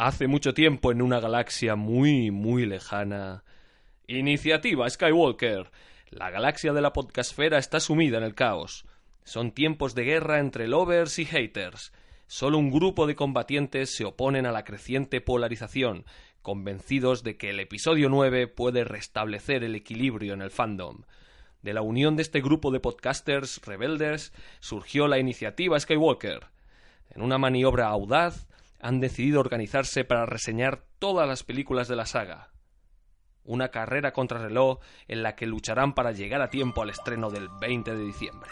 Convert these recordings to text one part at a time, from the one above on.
Hace mucho tiempo en una galaxia muy, muy lejana. Iniciativa Skywalker. La galaxia de la podcastfera está sumida en el caos. Son tiempos de guerra entre lovers y haters. Solo un grupo de combatientes se oponen a la creciente polarización, convencidos de que el episodio 9 puede restablecer el equilibrio en el fandom. De la unión de este grupo de podcasters rebeldes surgió la iniciativa Skywalker. En una maniobra audaz, han decidido organizarse para reseñar todas las películas de la saga. Una carrera contrarreloj en la que lucharán para llegar a tiempo al estreno del 20 de diciembre.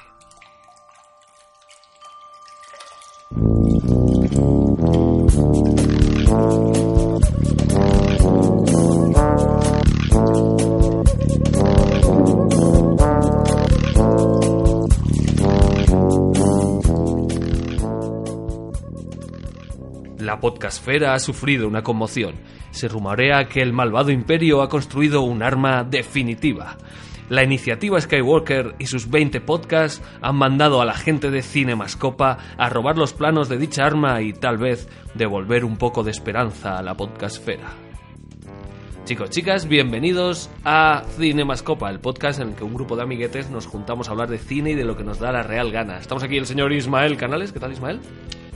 La podcastfera ha sufrido una conmoción. Se rumorea que el malvado imperio ha construido un arma definitiva. La iniciativa Skywalker y sus 20 podcasts han mandado a la gente de Cinemascopa a robar los planos de dicha arma y tal vez devolver un poco de esperanza a la podcastfera. Chicos, chicas, bienvenidos a Cinemascopa, el podcast en el que un grupo de amiguetes nos juntamos a hablar de cine y de lo que nos da la real gana. Estamos aquí el señor Ismael Canales. ¿Qué tal, Ismael?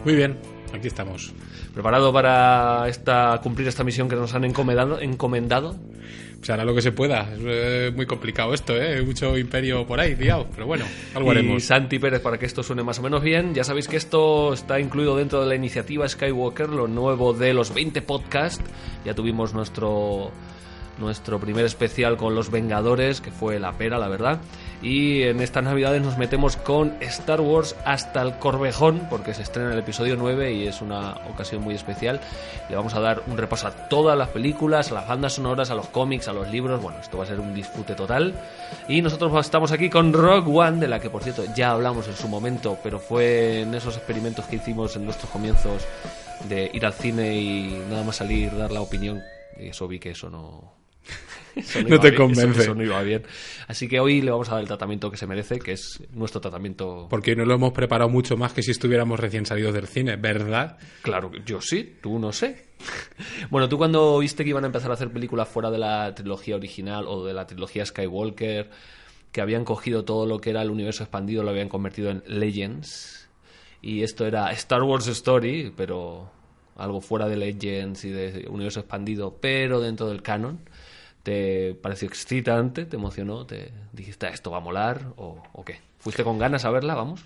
Muy bien, aquí estamos. ¿Preparado para esta, cumplir esta misión que nos han encomendado? encomendado? Pues hará lo que se pueda. Es eh, muy complicado esto, ¿eh? Hay mucho imperio por ahí, liado. Pero bueno, algo haremos. Y Santi Pérez, para que esto suene más o menos bien. Ya sabéis que esto está incluido dentro de la iniciativa Skywalker, lo nuevo de los 20 podcasts. Ya tuvimos nuestro nuestro primer especial con los Vengadores, que fue la pera, la verdad. Y en estas navidades nos metemos con Star Wars hasta el Corvejón, porque se estrena el episodio 9 y es una ocasión muy especial. Le vamos a dar un repaso a todas las películas, a las bandas sonoras, a los cómics, a los libros. Bueno, esto va a ser un disfrute total. Y nosotros estamos aquí con Rock One, de la que por cierto ya hablamos en su momento, pero fue en esos experimentos que hicimos en nuestros comienzos de ir al cine y nada más salir, dar la opinión. Y eso vi que eso no, no, te convence. Eso, no iba bien. Así que hoy le vamos a dar el tratamiento que se merece, que es nuestro tratamiento. Porque no lo hemos preparado mucho más que si estuviéramos recién salidos del cine, ¿verdad? Claro, yo sí, tú no sé. bueno, tú cuando viste que iban a empezar a hacer películas fuera de la trilogía original o de la trilogía Skywalker, que habían cogido todo lo que era el universo expandido, lo habían convertido en Legends. Y esto era Star Wars Story, pero algo fuera de Legends y de universo expandido, pero dentro del canon ¿Te pareció excitante? ¿Te emocionó? ¿Te dijiste esto va a molar? ¿O, qué? ¿Fuiste con ganas a verla? Vamos.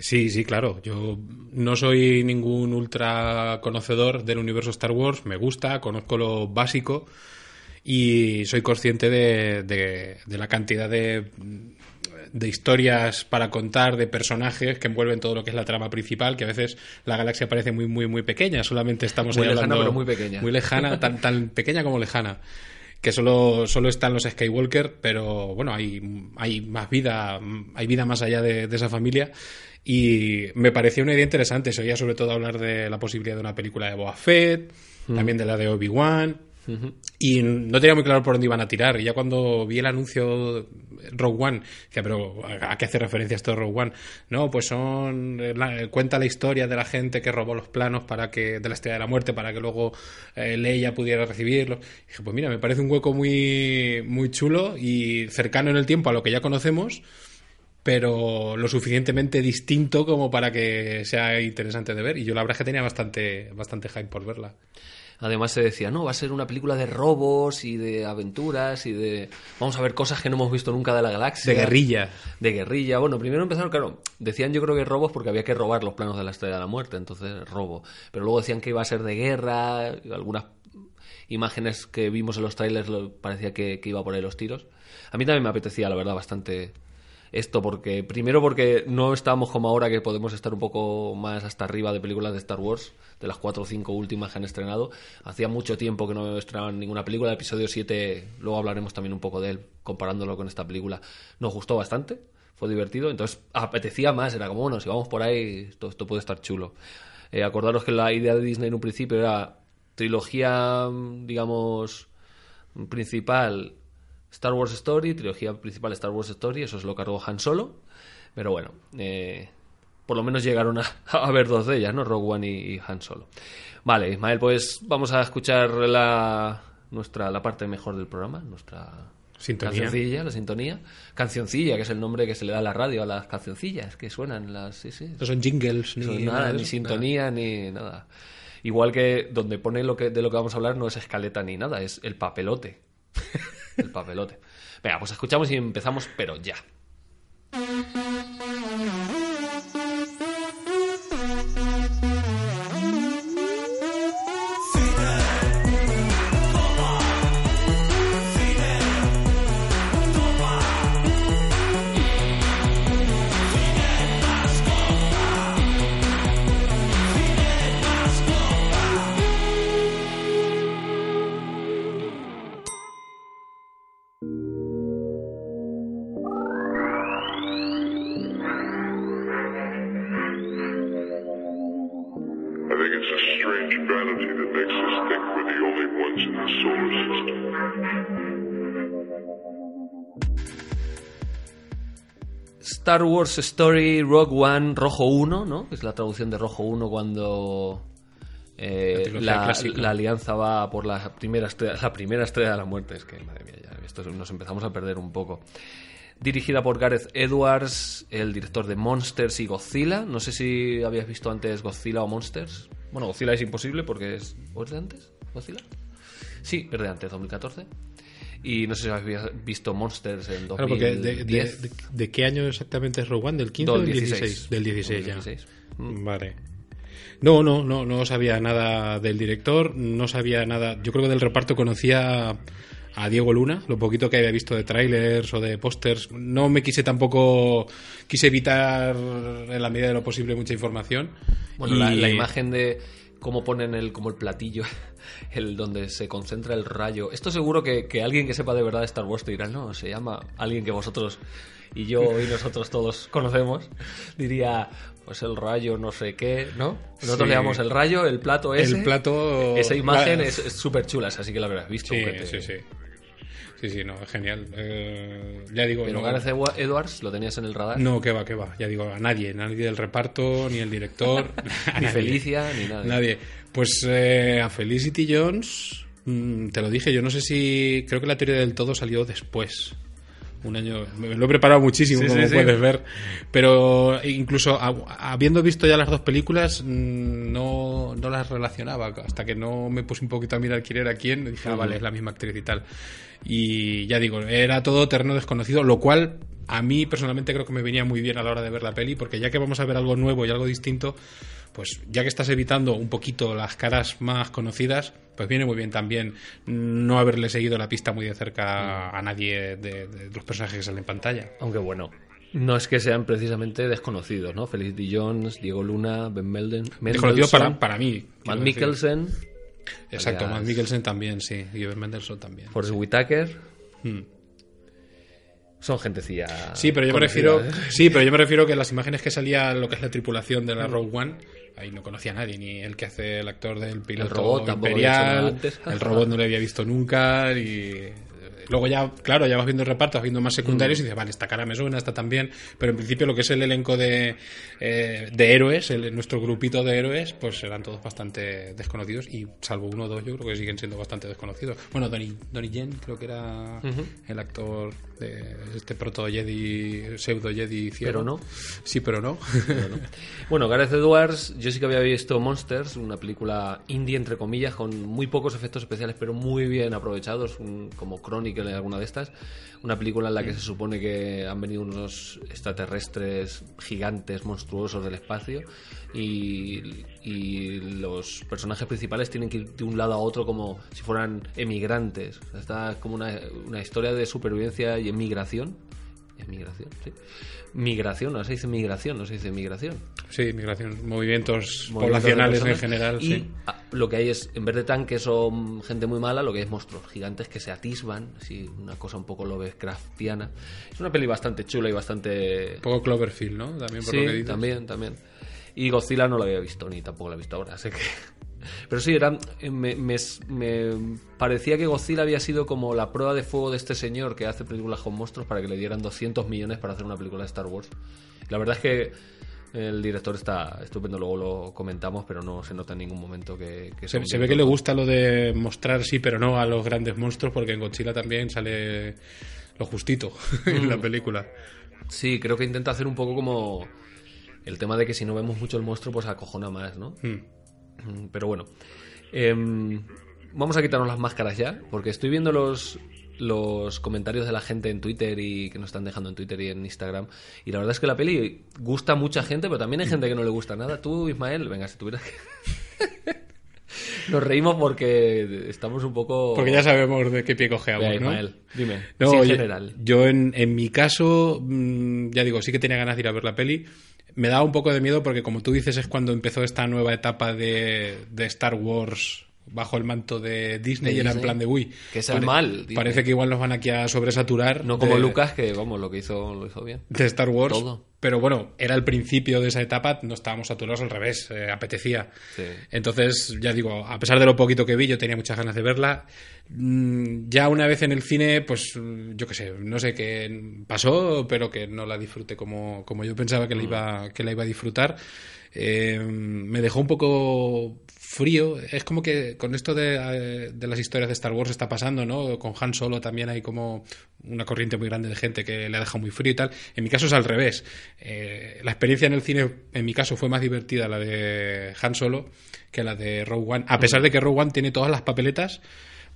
Sí, sí, claro. Yo no soy ningún ultra conocedor del universo Star Wars. Me gusta, conozco lo básico y soy consciente de, de, la cantidad de, de, historias para contar, de personajes que envuelven todo lo que es la trama principal, que a veces la galaxia parece muy, muy, muy pequeña. Solamente estamos muy lejana, pero muy pequeña. Muy lejana, tan, tan pequeña como lejana que solo, solo están los Skywalker, pero bueno, hay, hay más vida, hay vida más allá de, esa familia. Y me pareció una idea interesante. Se oía sobre todo hablar de la posibilidad de una película de Boa Fett, mm. también de la de Obi-Wan. Y no tenía muy claro por dónde iban a tirar. Y ya cuando vi el anuncio Rogue One, decía, pero ¿a qué hace referencia esto de Rogue One? No, pues son. cuenta la historia de la gente que robó los planos para que de la estrella de la muerte para que luego eh, Leia pudiera recibirlos. dije, pues mira, me parece un hueco muy, muy chulo y cercano en el tiempo a lo que ya conocemos pero lo suficientemente distinto como para que sea interesante de ver. Y yo la verdad es que tenía bastante, bastante hype por verla. Además se decía, no, va a ser una película de robos y de aventuras y de... Vamos a ver cosas que no hemos visto nunca de la galaxia. De guerrilla. De guerrilla. Bueno, primero empezaron, claro, decían yo creo que robos porque había que robar los planos de la Estrella de la Muerte, entonces robo. Pero luego decían que iba a ser de guerra, algunas imágenes que vimos en los trailers parecía que, que iba por ahí los tiros. A mí también me apetecía, la verdad, bastante esto porque primero porque no estamos como ahora que podemos estar un poco más hasta arriba de películas de Star Wars de las cuatro o cinco últimas que han estrenado. Hacía mucho tiempo que no estrenaban ninguna película el episodio 7 luego hablaremos también un poco de él comparándolo con esta película. Nos gustó bastante fue divertido entonces apetecía más era como bueno si vamos por ahí esto, esto puede estar chulo eh, acordaros que la idea de Disney en un principio era trilogía digamos principal Star Wars Story, trilogía principal Star Wars Story, eso es lo cargó Han Solo. Pero bueno, eh, por lo menos llegaron a, a ver dos de ellas, ¿no? Rogue One y, y Han Solo. Vale, Ismael, pues vamos a escuchar la, nuestra, la parte mejor del programa, nuestra Sintonía. cancioncilla, la sintonía. Cancioncilla, que es el nombre que se le da a la radio a las cancioncillas que suenan las... Sí, sí. No son jingles ni nada nada, ni sintonía, ni nada. Igual que donde pone lo que, de lo que vamos a hablar no es escaleta ni nada, es el papelote. el papelote. Venga, pues escuchamos y empezamos, pero ya. Star Wars Story Rogue One Rojo 1, ¿no? Que es la traducción de Rojo 1 cuando eh, la alianza va por la primera estrella, la primera estrella de la muerte. Es que, madre mía, ya esto nos empezamos a perder un poco. Dirigida por Gareth Edwards, el director de Monsters y Godzilla. No sé si habías visto antes Godzilla o Monsters. Bueno, Godzilla es imposible porque es... ¿O es de antes? ¿Godzilla? Sí, es de antes, 2014. Y no sé si habías visto Monsters en 2010. Claro, porque de, de- de- qué año exactamente es Rogue One? ¿Del 15 o Del del 16? 16? Del 16 ya. 16. Vale. No, no, no, no sabía nada del director, no sabía nada. Yo creo que del reparto conocía a Diego Luna, lo poquito que había visto de trailers o de pósters. No me quise tampoco, quise evitar en la medida de lo posible mucha información. Bueno, Y- la, la imagen de cómo ponen el, como el platillo, el donde se concentra el rayo. Esto seguro que, que alguien que sepa de verdad de Star Wars te dirá, no, se llama alguien que vosotros y yo y nosotros todos conocemos, diría, pues el rayo no sé qué, ¿no? Nosotros Sí. le llamamos el rayo, el plato ese. El plato- Esa imagen la- es súper chula, así que la habrás visto. Sí, te- sí, sí. Sí, sí, no, genial. Eh, ya digo, Pero no, Gareth Edwards lo tenías en el radar. no, que va, que va. Ya digo, a nadie, nadie del reparto, ni el director, ni nadie. Felicia, ni nada. Nadie. Pues eh, a Felicity Jones, mm, te lo dije, yo no sé si. Creo que la teoría del todo salió después. Un año. Me lo he preparado muchísimo, Sí, como sí, sí. puedes ver. Pero incluso habiendo visto ya las dos películas, mm, no, no las relacionaba. Hasta que no me puse un poquito a mirar quién era quién, dije, ah, vale, es la misma actriz y tal. Y ya digo, era todo terreno desconocido, lo cual a mí personalmente creo que me venía muy bien a la hora de ver la peli, porque ya que vamos a ver algo nuevo y algo distinto, pues ya que estás evitando un poquito las caras más conocidas, pues viene muy bien también no haberle seguido la pista muy de cerca a nadie de, de los personajes que salen en pantalla. Aunque bueno, no es que sean precisamente desconocidos, ¿no? Felicity Jones, Diego Luna, Ben Melden, Desconocido para, para mí. Matt. Mikkelsen, Exacto, Matt Mikkelsen también, sí. Y Ben Mendelssohn también. Forrest Whitaker. Hmm. Son gentecilla. Sí, pero yo me refiero, ¿eh? sí, pero yo me refiero que las imágenes que salía lo que es la tripulación de la Rogue One, ahí no conocía a nadie, ni el que hace el actor del piloto robot hecho nada imperial, antes. el robot no lo había visto nunca y luego ya, claro, ya vas viendo el reparto, vas viendo más secundarios y dices, vale, esta cara me suena, esta también, pero en principio lo que es el elenco de, eh, de héroes, el- nuestro grupito de héroes, pues eran todos bastante desconocidos y salvo uno o dos yo creo que siguen siendo bastante desconocidos. Bueno, Donnie, Donnie Yen creo que era el actor de este proto Jedi, pseudo Jedi ciego. Pero no. Sí, pero no. Bueno, Gareth Edwards, yo sí que había visto Monsters, una película indie, entre comillas, con muy pocos efectos especiales, pero muy bien aprovechados, un- como Chronicle en alguna de estas. Una película en la que se supone que han venido unos extraterrestres gigantes, monstruosos del espacio, y, y los personajes principales tienen que ir de un lado a otro como si fueran emigrantes. O sea, está como una, una historia de supervivencia y emigración. Emigración, sí. Migración, no se dice migración, no se dice migración. sí, migración, movimientos, movimientos poblacionales en general, y sí. lo que hay es, en vez de tanques o mm, gente muy mala, lo que hay es monstruos gigantes que se atisban, así, una cosa un poco Lovecraftiana. Es una peli bastante chula y bastante... Un poco Cloverfield, ¿no? También por Sí, lo que dices. también, también. Y Godzilla no lo había visto, ni tampoco lo he visto ahora, así que... Pero sí, era, me, me- me parecía que Godzilla había sido como la prueba de fuego de este señor que hace películas con monstruos para que le dieran 200 millones para hacer una película de Star Wars. La verdad es que El director está estupendo, luego lo comentamos, pero no se nota en ningún momento que, que Se, se ve que le gusta lo de mostrar sí, pero no a los grandes monstruos, porque en Godzilla también sale lo justito en Mm. la película. Sí, creo que intenta hacer un poco como el tema de que si no vemos mucho el monstruo, pues acojona más, ¿no? Mm. Mm, Pero bueno, Em, vamos a quitarnos las máscaras ya, porque estoy viendo los, los comentarios de la gente en Twitter y que nos están dejando en Twitter y en Instagram. Y la verdad es que la peli gusta a mucha gente, pero también hay gente que no le gusta nada. Tú, Ismael, venga, si tuvieras que... Nos reímos porque estamos un poco... Porque ya sabemos de qué pie cojeamos, ¿no? Ismael, dime. No, sí, en oye, general. Yo en, en mi caso, mm, ya digo, sí que tenía ganas de ir a ver la peli. Me daba un poco de miedo porque, como tú dices, es cuando empezó esta nueva etapa de, de Star Wars bajo el manto de Disney y era en plan de uy. Que es el mal, Disney. Parece que igual nos van aquí a sobresaturar. No como de- Lucas, que vamos, lo que hizo lo hizo bien. de Star Wars. Todo. Pero bueno, era el principio de esa etapa, no estábamos saturados al revés, eh, apetecía. Sí. Entonces, ya digo, a pesar de lo poquito que vi, yo tenía muchas ganas de verla. Mm, Ya una vez en el cine, pues mm, yo qué sé, no sé qué pasó, pero que no la disfruté como, como yo pensaba que la iba, que la iba a disfrutar. Eh, me dejó un poco frío. Es como que con esto de, eh, de las historias de Star Wars está pasando, ¿no? Con Han Solo también hay como una corriente muy grande de gente que le ha dejado muy frío y tal. En mi caso es al revés. Eh, la experiencia en el cine, en mi caso, fue más divertida la de Han Solo que la de Rogue One. A pesar de que Rogue One tiene todas las papeletas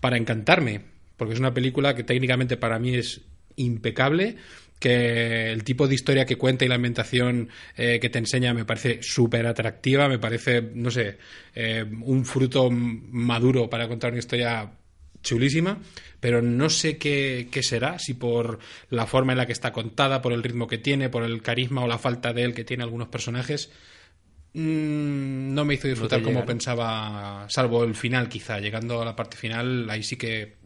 para encantarme, porque es una película que técnicamente para mí es impecable, que el tipo de historia que cuenta y la ambientación eh, que te enseña me parece súper atractiva, me parece, no sé, eh, un fruto maduro para contar una historia chulísima, pero no sé qué, qué será, si por la forma en la que está contada, por el ritmo que tiene, por el carisma o la falta de él que tiene algunos personajes, mm, no me hizo disfrutar como pensaba, salvo el final quizá, llegando a la parte final, ahí sí que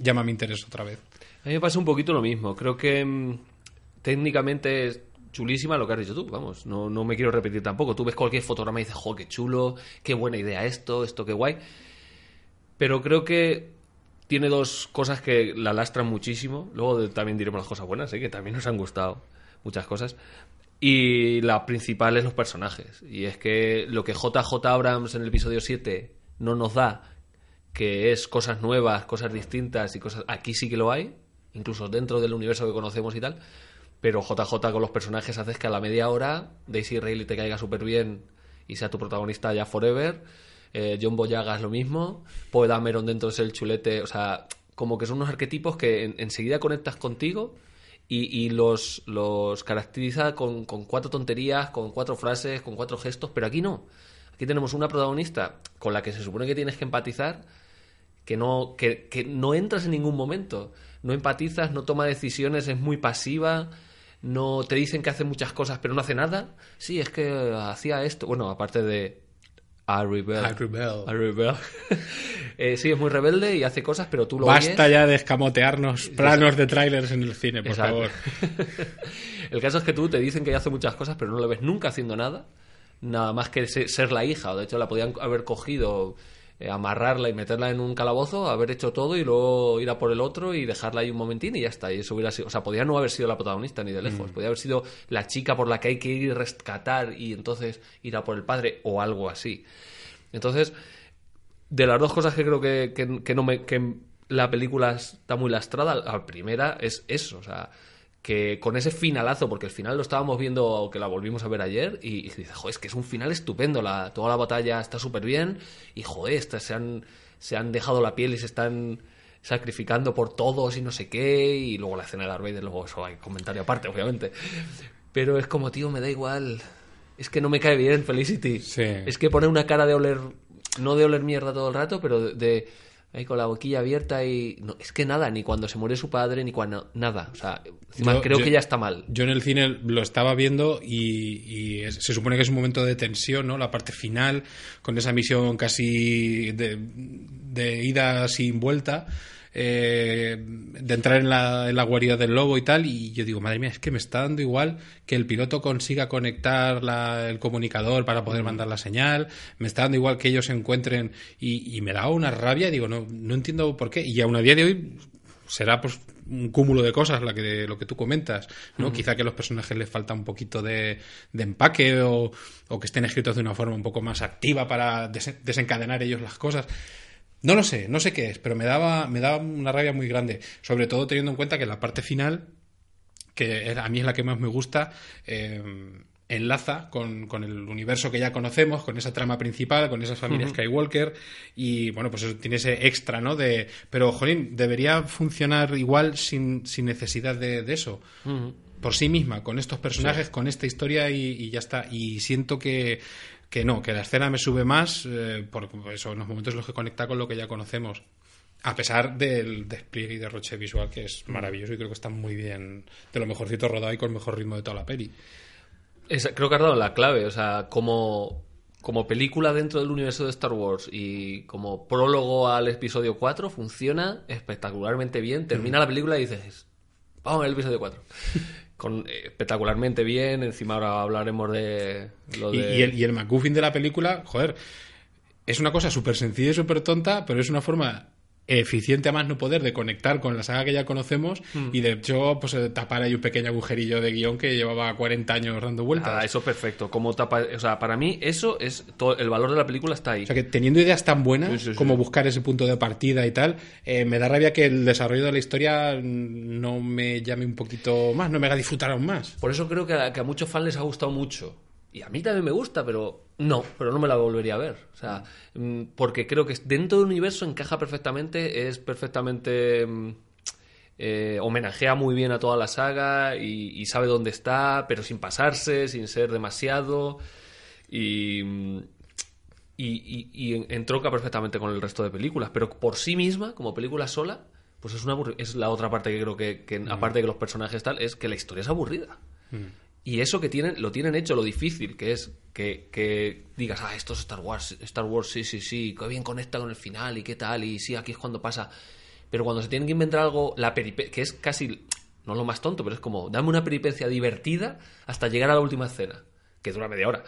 llama mi interés otra vez. A mí me pasa un poquito lo mismo. Creo que mm, técnicamente es chulísima lo que has dicho tú. Vamos, no, no me quiero repetir tampoco. Tú ves cualquier fotograma y dices, jo, qué chulo, qué buena idea esto, esto qué guay. Pero creo que tiene dos cosas que la lastran muchísimo. Luego también diremos las cosas buenas, ¿eh? que también nos han gustado muchas cosas. Y la principal es los personajes. Y es que lo que JJ Abrams en el episodio 7 no nos da, que es cosas nuevas, cosas distintas y cosas. Aquí sí que lo hay, incluso dentro del universo que conocemos y tal. Pero JJ con los personajes haces que a la media hora Daisy Ridley te caiga súper bien y sea tu protagonista ya forever. Eh, John Boyaga es lo mismo. Poe Dameron dentro es el chulete. O sea, como que son unos arquetipos que en- enseguida conectas contigo y, y los, los caracteriza con, con cuatro tonterías, con cuatro frases, con cuatro gestos. Pero aquí no. Aquí tenemos una protagonista con la que se supone que tienes que empatizar que no, que, que no entras en ningún momento. No empatizas, no toma decisiones, es muy pasiva. No te dicen que hace muchas cosas, pero no hace nada. Sí, es que hacía esto. Bueno, aparte de. I rebel. I rebel. I rebel. Eh, sí, es muy rebelde y hace cosas, pero tú lo Basta oyes. ya de escamotearnos planos de trailers en el cine, por Exacto. favor. El caso es que tú te dicen que ella hace muchas cosas, pero no la ves nunca haciendo nada. Nada más que se- ser la hija. O de hecho, la podían haber cogido, eh, amarrarla y meterla en un calabozo, haber hecho todo y luego ir a por el otro y dejarla ahí un momentín y ya está. Y eso hubiera sido. O sea, podía no haber sido la protagonista ni de lejos. Podía haber sido la chica por la que hay que ir y rescatar y entonces ir a por el padre o algo así. Entonces, de las dos cosas que creo que, que- que no me que la película está muy lastrada la primera es eso o sea que con ese finalazo porque el final lo estábamos viendo que la volvimos a ver ayer y, y dices joder es que es un final estupendo la, toda la batalla está súper bien y joder esta- se han se han dejado la piel y se están sacrificando por todos y no sé qué y luego la escena de Darth Vader luego eso hay comentario aparte obviamente pero es como tío me da igual es que no me cae bien Felicity Sí. es que pone una cara de oler, no de oler mierda todo el rato, pero de, de- ahí con la boquilla abierta y... No, es que nada, ni cuando se muere su padre, ni cuando... Nada, o sea, encima Yo- creo yo- que ya está mal. Yo en el cine lo estaba viendo y, y es- se supone que es un momento de tensión, ¿no? La parte final, con esa misión casi de, de ida sin vuelta, eh, de entrar en la, en la guarida del lobo y tal, y yo digo, madre mía, es que me está dando igual que el piloto consiga conectar la- el comunicador para poder mandar la señal, me está dando igual que ellos se encuentren y, y me da una rabia, y digo, no, no entiendo por qué, y aún a día de hoy será pues un cúmulo de cosas la que, lo que tú comentas, ¿no? Quizá que a los personajes les falta un poquito de, de empaque o, o, que estén escritos de una forma un poco más activa para des desencadenar ellos las cosas. No lo sé, no sé qué es, pero me daba, me daba una rabia muy grande, sobre todo teniendo en cuenta que la parte final, que a mí es la que más me gusta, eh, enlaza con, con, el universo que ya conocemos, con esa trama principal, con esas familias uh -huh. Skywalker, y bueno, pues eso tiene ese extra, ¿no? De, pero, jolín, debería funcionar igual sin, sin necesidad de, de eso. Uh -huh. Por sí misma, con estos personajes, sí. con esta historia y, y, ya está. Y siento que, que no, que la escena me sube más, eh, por eso, en los momentos en los que conecta con lo que ya conocemos. A pesar del despliegue y derroche visual que es maravilloso y creo que está muy bien, de lo mejorcito rodado y con el mejor ritmo de toda la peli. Es, creo que has dado la clave, o sea, como, como película dentro del universo de Star Wars y como prólogo al episodio 4 funciona espectacularmente bien. Termina mm. la película y dices, vamos al episodio 4. Con, eh, espectacularmente bien, encima ahora hablaremos de lo de... Y, y, el, y el MacGuffin de la película, joder, es una cosa súper sencilla y súper tonta, pero es una forma eficiente a más no poder de conectar con la saga que ya conocemos mm. y de hecho pues tapar ahí un pequeño agujerillo de guion que llevaba 40 años dando vueltas. Ah, eso es perfecto. Como tapa, o sea, para mí eso es todo, el valor de la película está ahí. O sea, que teniendo ideas tan buenas sí, sí, sí. como buscar ese punto de partida y tal, eh, me da rabia que el desarrollo de la historia no me llame un poquito más, no me haga disfrutar aún más. Por eso creo que a, que a muchos fans les ha gustado mucho. Y a mí también me gusta, pero no, pero no me la volvería a ver. O sea, mm, porque creo que dentro del universo encaja perfectamente, es perfectamente. Mm, eh, homenajea muy bien a toda la saga y, y, sabe dónde está, pero sin pasarse, sin ser demasiado. Y. Mm, y, y, y entronca perfectamente con el resto de películas, pero por sí misma, como película sola, pues es una es la otra parte que creo que, que mm. aparte de que los personajes tal, es que la historia es aburrida. Mm. Y eso que tienen, lo tienen hecho, lo difícil, que es que, que, digas, ah, esto es Star Wars, Star Wars, sí, sí, sí, qué bien conecta con el final y qué tal, y sí, aquí es cuando pasa. Pero cuando se tienen que inventar algo, la que es casi, no lo más tonto, pero es como, dame una peripecia divertida hasta llegar a la última escena, que dura media hora.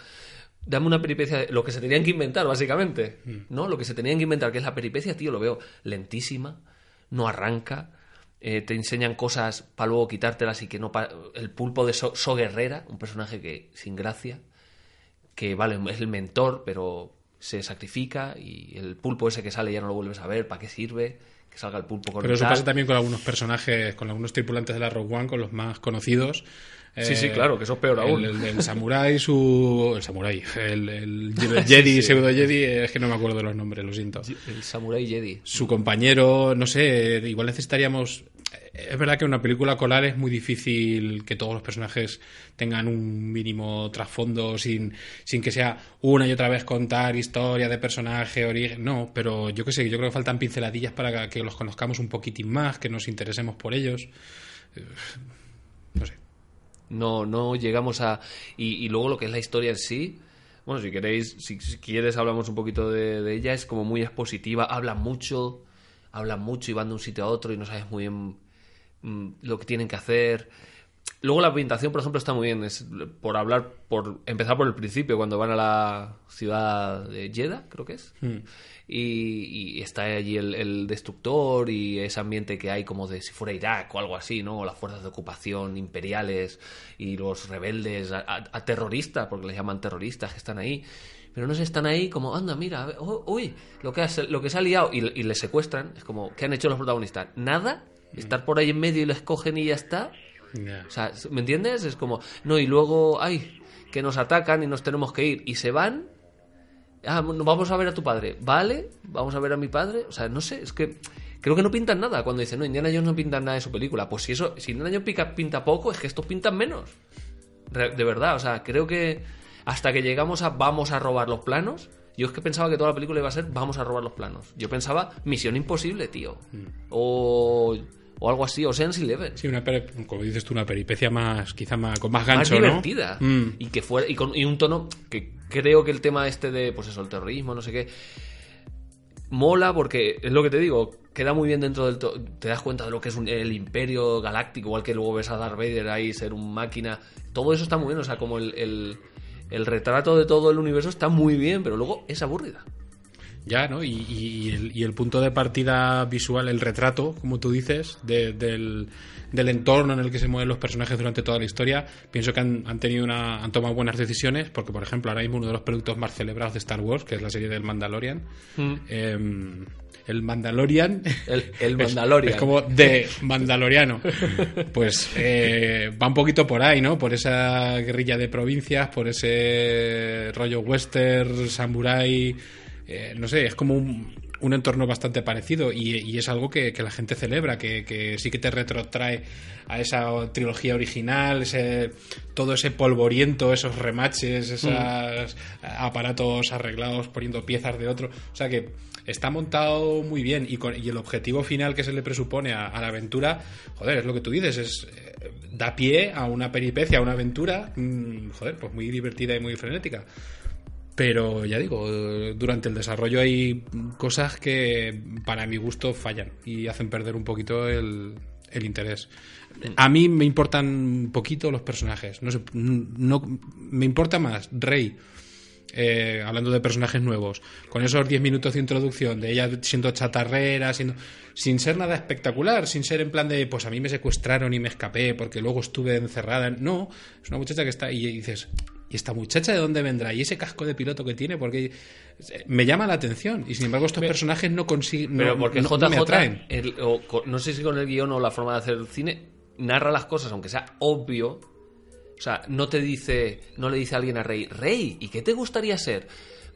Dame una peripecia, lo que se tenían que inventar, básicamente, mm. ¿no? Lo que se tenían que inventar, que es la peripecia, tío, lo veo lentísima, no arranca, eh, te enseñan cosas para luego quitártelas y que no... El pulpo de so, so, Guerrera, un personaje que sin gracia, que vale, es el mentor, pero se sacrifica y el pulpo ese que sale ya no lo vuelves a ver, ¿para qué sirve? Que salga el pulpo con Pero eso pasa también con algunos personajes, con algunos tripulantes de la Rogue One, con los más conocidos. Sí, eh, sí, claro, que eso es peor aún. El, el, el samurái, su. El samurái. El, el Jedi, sí, sí. pseudo Jedi, es que no me acuerdo de los nombres, lo siento. El samurái Jedi. Su compañero, no sé, igual necesitaríamos es verdad que en una película colar es muy difícil que todos los personajes tengan un mínimo trasfondo sin, sin que sea una y otra vez contar historia de personaje, origen. No, pero yo qué sé, yo creo que faltan pinceladillas para que los conozcamos un poquitín más, que nos interesemos por ellos. No. No, llegamos a. Y, luego lo que es la historia en sí. Bueno, si queréis, si, quieres, hablamos un poquito de, ella. Es como muy expositiva, habla mucho, hablan mucho y van de un sitio a otro y no sabes muy bien Mm, lo que tienen que hacer. Luego la ambientación, por ejemplo, está muy bien. Es por hablar, por empezar por el principio, cuando van a la ciudad de Jeddah, creo que es. Mm. Y, y, está allí el, el, destructor y ese ambiente que hay como de si fuera Irak o algo así, ¿no? O las fuerzas de ocupación imperiales y los rebeldes a, a, a terroristas, porque les llaman terroristas, que están ahí pero no se están ahí como, anda, mira, oh, uy, lo que, has, lo que se ha liado y, y les secuestran, es como, ¿qué han hecho los protagonistas? Nada, estar por ahí en medio y les cogen y ya está. Yeah. O sea, ¿me entiendes? Es como, no, y luego, ay, que nos atacan y nos tenemos que ir y se van. Ah, vamos a ver a tu padre. Vale, vamos a ver a mi padre. O sea, no sé, es que creo que no pintan nada cuando dicen, no, Indiana Jones no pintan nada de su película. Pues si eso, si Indiana Jones pinta, pinta poco, es que estos pintan menos. De verdad, o sea, creo que hasta que llegamos a vamos a robar los planos, yo es que pensaba que toda la película iba a ser vamos a robar los planos. Yo pensaba misión imposible, tío. Mm. O o algo así, o Ocean's Eleven. Sí, una como dices tú, una peripecia más, quizá más, con más gancho, más divertida. ¿no? Mm. Y que fuera, y, con, y un tono que creo que el tema este de, pues eso, el terrorismo, no sé qué, mola porque es lo que te digo, queda muy bien dentro del. Te das cuenta de lo que es un, el imperio galáctico, igual que luego ves a Darth Vader ahí ser un máquina. Todo eso está muy bien, o sea, como el, el, el retrato de todo el universo está muy bien, pero luego es aburrida. Ya, ¿no? Y, y- y el, y el punto de partida visual, el retrato, como tú dices, de- del, del entorno en el que se mueven los personajes durante toda la historia, pienso que han, han tenido una, han tomado buenas decisiones, porque por ejemplo ahora mismo uno de los productos más celebrados de Star Wars, que es la serie del Mandalorian, em, el Mandalorian El, el es- Mandalorian. Es, como de Mandaloriano. Pues eh, va un poquito por ahí, ¿no? Por esa guerrilla de provincias, por ese rollo western, samurai. Eh, no sé, es como un, un entorno bastante parecido y, y es algo que, que la gente celebra, que, que sí que te retrotrae a esa trilogía original, ese, todo ese polvoriento, esos remaches, esos aparatos arreglados poniendo piezas de otro. O sea que está montado muy bien y, con- y el objetivo final que se le presupone a, a la aventura, joder, es lo que tú dices, es eh, da pie a una peripecia, a una aventura, mm, joder, pues muy divertida y muy frenética. Pero ya digo, durante el desarrollo hay cosas que para mi gusto fallan y hacen perder un poquito el, interés. A mí me importan poquito los personajes. No sé, no, me importa más Rey, eh, hablando de personajes nuevos, con esos 10 minutos de introducción, de ella siendo chatarrera, siendo, sin ser nada espectacular, sin ser en plan de, pues a mí me secuestraron y me escapé porque luego estuve encerrada. No, es una muchacha que está y dices, ¿y esta muchacha de dónde vendrá? ¿Y ese casco de piloto que tiene? Porque me llama la atención y sin embargo estos personajes no consiguen, Pero no, porque no- JJ, me atraen. el- o no sé si con el guion o la forma de hacer el cine, narra las cosas, aunque sea obvio. O sea, no te dice, no le dice a alguien a Rey, Rey, ¿y qué te gustaría ser?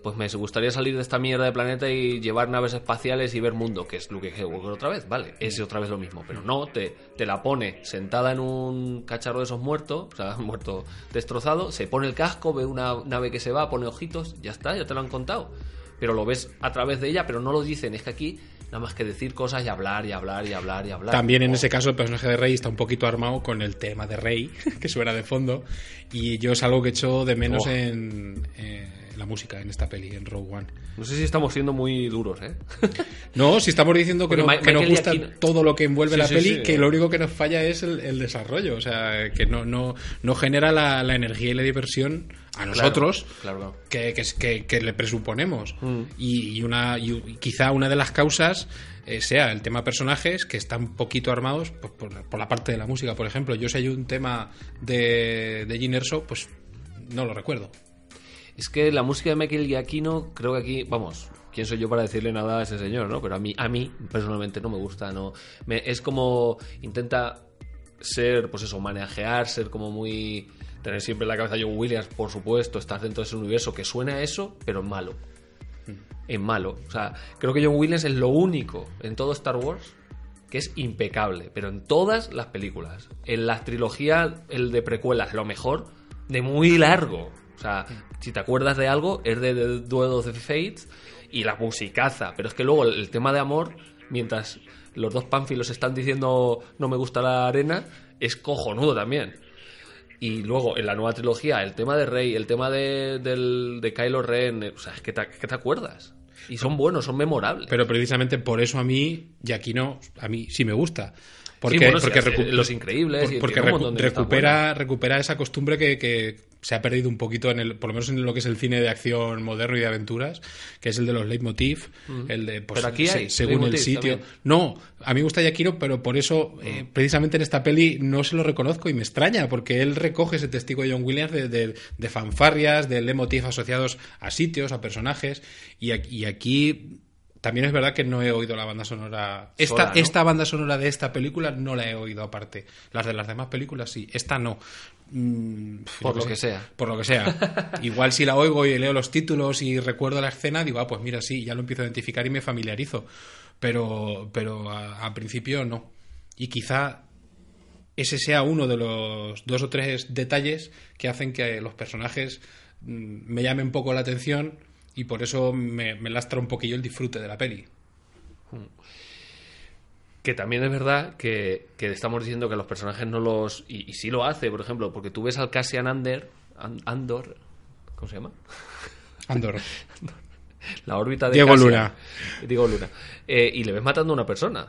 Pues me gustaría salir de esta mierda de planeta y llevar naves espaciales y ver mundo, que es Luke Skywalker otra vez, vale, es otra vez lo mismo, pero no, te, te la pone sentada en un cacharro de esos muertos, o sea, muerto destrozado, se pone el casco, ve una nave que se va, pone ojitos, ya está, ya te lo han contado. Pero lo ves a través de ella, pero no lo dicen, es que aquí nada más que decir cosas y hablar y hablar y hablar y hablar. También en Oh. ese caso el personaje de Rey está un poquito armado con el tema de Rey, que suena de fondo, y yo es algo que echo de menos Oh. en la música en esta peli, en Rogue One. No sé si estamos siendo muy duros, ¿eh? No, si estamos diciendo que, no- que nos gusta todo lo que envuelve Sí, la sí, peli, sí. que lo único que nos falla es el, el desarrollo, o sea, que no, no, no genera la, la energía y la diversión a nosotros Claro, claro. que, que, que- le presuponemos. Mm. Y, y una, y quizá una de las causas eh, sea el tema personajes que están poquito armados pues, por, por la parte de la música. Por ejemplo, yo si hay un tema de, de Gene Erso, pues no lo recuerdo. Es que la música de Michael Giacchino, creo que aquí, vamos, quién soy yo para decirle nada a ese señor, ¿no? Pero a mí, a mí personalmente no me gusta, no. Me- es como intenta ser, pues eso, homenajear, ser como muy tener siempre en la cabeza a John Williams, por supuesto, estar dentro de ese universo que suena a eso, pero en malo. En malo. O sea, creo que John Williams es lo único en todo Star Wars que es impecable, pero en todas las películas. En la trilogía, el de precuelas, lo mejor, de muy largo. O sea, si te acuerdas de algo, es de, de Duel of the Fates y la musicaza. Pero es que luego el, tema de amor, mientras los dos pánfilos están diciendo no me gusta la arena, es cojonudo también. Y luego en la nueva trilogía, el tema de Rey, el tema de, del, de Kylo Ren, eh, o sea, es que te, es que te acuerdas. Y son buenos, son memorables. Pero precisamente por eso a mí, Giacchino, a mí sí me gusta. Porque, Sí, bueno, Los Increíbles y porque recu- de recupera, recupera esa costumbre que, que se ha perdido un poquito en el, por lo menos en lo que es el cine de acción moderno y de aventuras, que es el de los leitmotiv, el de pues, Pero aquí se- hay según el sitio. también. No, a mí me gusta Giacchino, pero por eso eh, precisamente en esta peli no se lo reconozco y me extraña, porque él recoge ese testigo de John Williams de, de- de fanfarrias, de leitmotiv asociados a sitios, a personajes, y aquí también es verdad que no he oído la banda sonora. Esta, Sola, ¿no? esta banda sonora de esta película no la he oído aparte. Las de las demás películas sí. Esta no. Mm, Por lo que sea. Por lo que sea. Igual si la oigo y leo los títulos y recuerdo la escena, digo, ah, pues mira, sí, ya lo empiezo a identificar y me familiarizo. Pero, pero a, a principio no. Y quizá ese sea uno de los dos o tres detalles que hacen que los personajes mm, me llamen un poco la atención y por eso me, me lastra un poquillo el disfrute de la peli. Que también es verdad que, que estamos diciendo que los personajes no los. Y, y sí lo hace, por ejemplo, porque tú ves al Cassian Ander, An- Andor. ¿Cómo se llama? Andor. La órbita de Diego Cassian. Luna. Diego Luna. Eh, y le ves matando a una persona.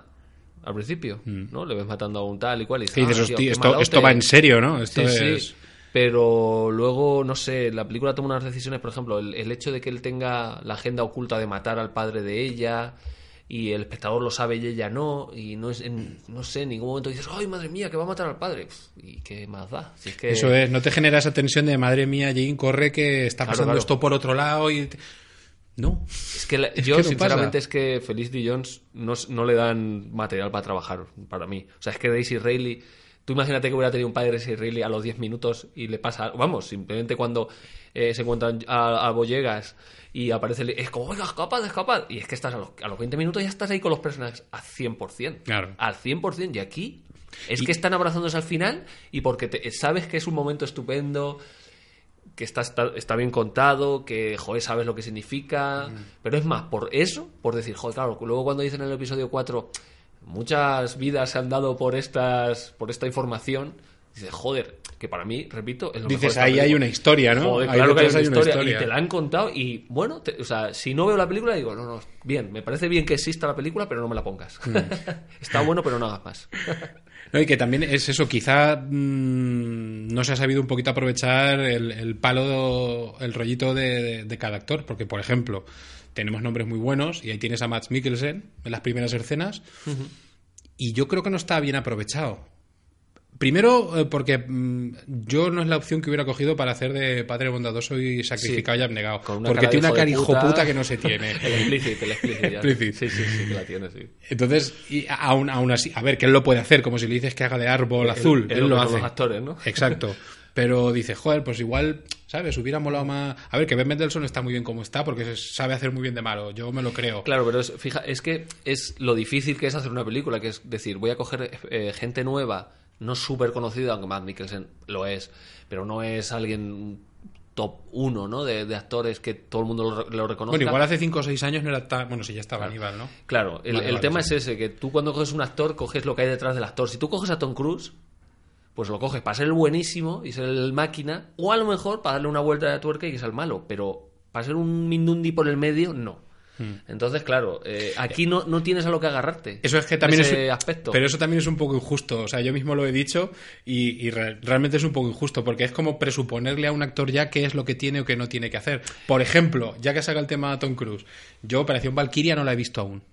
Al principio, ¿no? Le ves matando a un tal y cual. Y dices, "Ah, tío, "Hostia, qué esto, esto malote". va en serio, ¿no? Esto Sí, es... sí. Pero luego, no sé, la película toma unas decisiones, por ejemplo, el, el hecho de que él tenga la agenda oculta de matar al padre de ella y el espectador lo sabe y ella no, y no es en, no sé, en ningún momento dices, ay, madre mía, que va a matar al padre. ¿Y qué más da? Si es que... Eso es, no te genera esa tensión de madre mía, Jane, corre que está pasando claro. esto por otro lado y. No. Es que la- Es yo, que no sinceramente, pasa. es que Felicity Jones no, no le dan material para trabajar, para mí. O sea, es que Daisy Ridley... Tú imagínate que hubiera tenido un padre Daisy Ridley a los 10 minutos y le pasa... Vamos, simplemente cuando eh, se encuentran a, a Boyegas y aparece... el- Es como, oiga, escapad, escapad. Y es que estás a los, a los 20 minutos ya estás ahí con los personajes a 100%. Claro. Al 100%. Y aquí es que están abrazándose al final y porque te- sabes que es un momento estupendo que está, está, está bien contado, que, joder, sabes lo que significa. Pero es más, por eso, por decir, joder, claro, luego cuando dicen en el episodio 4, muchas vidas se han dado por, estas, por esta información, dices, joder, que para mí, repito, es lo Dices, ahí hay una historia, ¿no? Joder, claro que hay una, hay una historia. Y te la han contado y, bueno, te- o sea, si no veo la película, digo, no, no, bien, me parece bien que exista la película, pero no me la pongas. Mm. Está bueno, pero no hagas más. No, y que también es eso, quizá mm, no se ha sabido un poquito aprovechar el, el palo, el rollito de, de- de cada actor, porque por ejemplo, tenemos nombres muy buenos y ahí tienes a Max Mikkelsen en las primeras escenas y yo creo que no está bien aprovechado. Primero, eh, porque mm, yo no es la opción que hubiera cogido para hacer de padre bondadoso y sacrificado Sí. y abnegado. Porque tiene una cara hijo puta. que no se tiene. El explícito, el explícito. Sí, sí, sí, que la tiene, sí. Entonces, y aún, aún así, a ver, que él lo puede hacer, como si le dices que haga de árbol azul, es él lo hace. los actores, ¿no? Exacto. Pero dice, joder, pues igual, ¿sabes? Hubiera molado más. A ver, que Ben Mendelssohn está muy bien como está, porque sabe hacer muy bien de malo. Yo me lo creo. Claro, pero es, fija, es que es lo difícil que es hacer una película, que es decir, voy a coger eh, gente nueva, no súper conocida, aunque Matt Mikkelsen lo es, pero no es alguien top uno, ¿no? De, de actores que todo el mundo lo, lo reconozca. Bueno, igual hace 5 o 6 años no era tan. Bueno, sí, ya estaba Aníbal, ¿no? Claro, el, Vale, el vale, tema sí. es ese, que tú cuando coges un actor coges lo que hay detrás del actor. Si tú coges a Tom Cruise, pues lo coges para ser el buenísimo y ser el máquina, o a lo mejor para darle una vuelta de tuerca y que sea el malo, pero para ser un Mindundi por el medio, no. Entonces, claro, eh, aquí no, no tienes a lo que agarrarte. Hmm. Eso es que también ese es. aspecto. Pero eso también es un poco injusto. O sea, yo mismo lo he dicho y, y re- realmente es un poco injusto porque es como presuponerle a un actor ya qué es lo que tiene o qué no tiene que hacer. Por ejemplo, ya que saca el tema de Tom Cruise, yo Operación Valkyria no la he visto aún.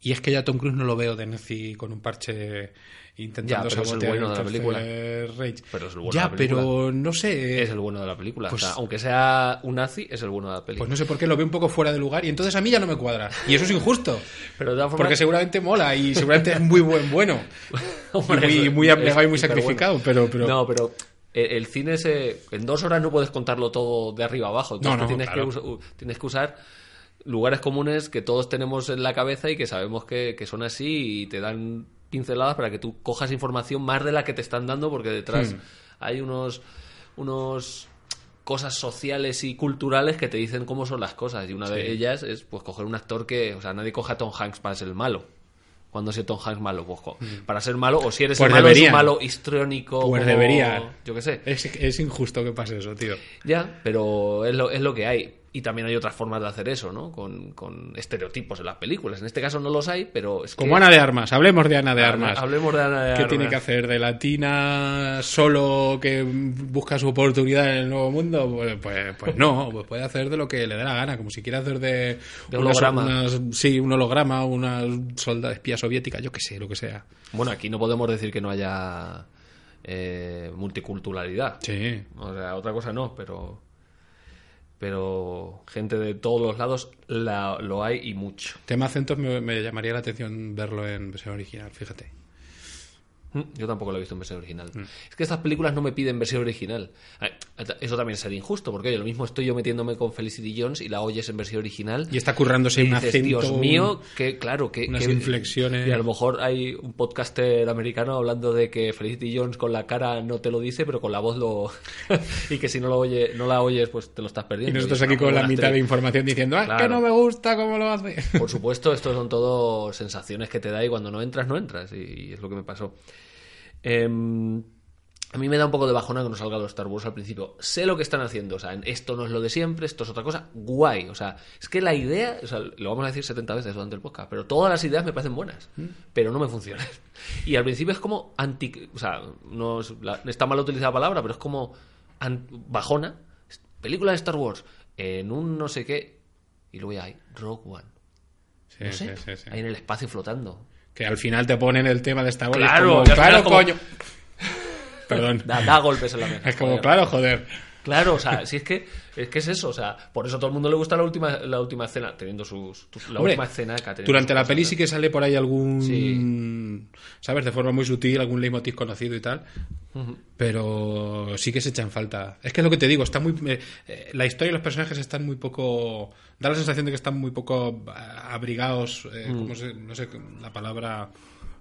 Y es que ya Tom Cruise no lo veo de Nazi con un parche intentando Ya, pero es el bueno de la película. Pero es el bueno ya, de la película. pero no sé. es el bueno de la película. Pues- O sea, aunque sea un nazi, es el bueno de la película. Pues no sé por qué lo veo un poco fuera de lugar y entonces a mí ya no me cuadra. Y eso es injusto. pero de Porque seguramente mola y seguramente es muy buen bueno. Hombre, y muy, muy y muy sacrificado, pero, pero No, pero el, el cine se, en dos horas no puedes contarlo todo de arriba abajo. Entonces No, no, tienes, claro. que tienes que usar lugares comunes que todos tenemos en la cabeza y que sabemos que, que son así y te dan pinceladas para que tú cojas información más de la que te están dando porque detrás Hmm. hay unos unos cosas sociales y culturales que te dicen cómo son las cosas y una de ellas es pues coger un actor que o sea nadie coge a Tom Hanks para ser el malo cuando es Tom Hanks malo pues, co- para ser malo o si eres Hmm. Pues el malo es un malo histriónico Pues como- deberían. yo qué sé es, es injusto que pase eso, tío. ya pero es lo, es lo que hay y también hay otras formas de hacer eso no con, con estereotipos en las películas en este caso no los hay pero es Como que Ana de Armas, hablemos de Ana de Armas. hablemos de Ana de ¿Qué Armas. tiene que hacer? ¿De latina solo que busca su oportunidad en el nuevo mundo? Pues, pues, pues no, pues puede hacer de lo que le dé la gana, como si quiere hacer de, De unas- holograma. unas- sí, un holograma, una soldada espía soviética, yo qué sé, lo que sea. bueno aquí no podemos decir que no haya eh, multiculturalidad Sí. O sea, otra cosa no, pero. Pero gente de todos los lados la- lo hay y mucho. Tema acentos me, me llamaría la atención verlo en versión original, fíjate. Mm, Yo tampoco lo he visto en versión original. Mm. Es que estas películas no me piden versión original. Eh, Eso también sería injusto, porque oye, lo mismo estoy yo metiéndome con Felicity Jones y la oyes en versión original. Y está currándose y un dices, acento. Dios mío, que claro, que. unas que- inflexiones. Y a lo mejor hay un podcaster americano hablando de que Felicity Jones con la cara no te lo dice, pero con la voz lo. y que si no, lo oye, no la oyes, pues te lo estás Y perdiendo. nosotros es una aquí con muy la mitad de información diciendo, ah, que no me gusta cómo lo hace. Por supuesto, estos son todo sensaciones que te da y cuando no entras, no entras. Y, y es lo que me pasó. Em, a mí me da un poco de bajona que no salga los Star Wars al principio. Sé lo que están haciendo, o sea, esto no es lo de siempre, esto es otra cosa, guay. O sea, es que la idea, o sea, lo vamos a decir 70 veces durante el podcast, pero todas las ideas me parecen buenas, pero no me funcionan. Y al principio es como anti, o sea, no es- la- está mal utilizada la palabra, pero es como an- bajona. Película de Star Wars en un no sé qué, y luego ya hay Rogue One. Sí, No sé, sí, sí, ahí en el espacio flotando. Que al final te ponen el tema de Star Wars. Claro, como, claro, como- coño. Perdón. Da, da golpes en la mesa. Es como, joder. claro, joder. Claro, o sea, si es que es que es eso, o sea, por eso a todo el mundo le gusta la última la última escena, teniendo sus la Hombre, última escena que ha tenido Durante la peli ¿eh? sí que sale por ahí algún. Sí. ¿Sabes? De forma muy sutil, algún leitmotiv conocido y tal. Pero sí que se echan falta. Es que es lo que te digo, está muy. eh, eh, la historia y los personajes están muy poco. Da la sensación de que están muy poco ah, abrigados. eh, Mm. ¿cómo se- no sé la palabra.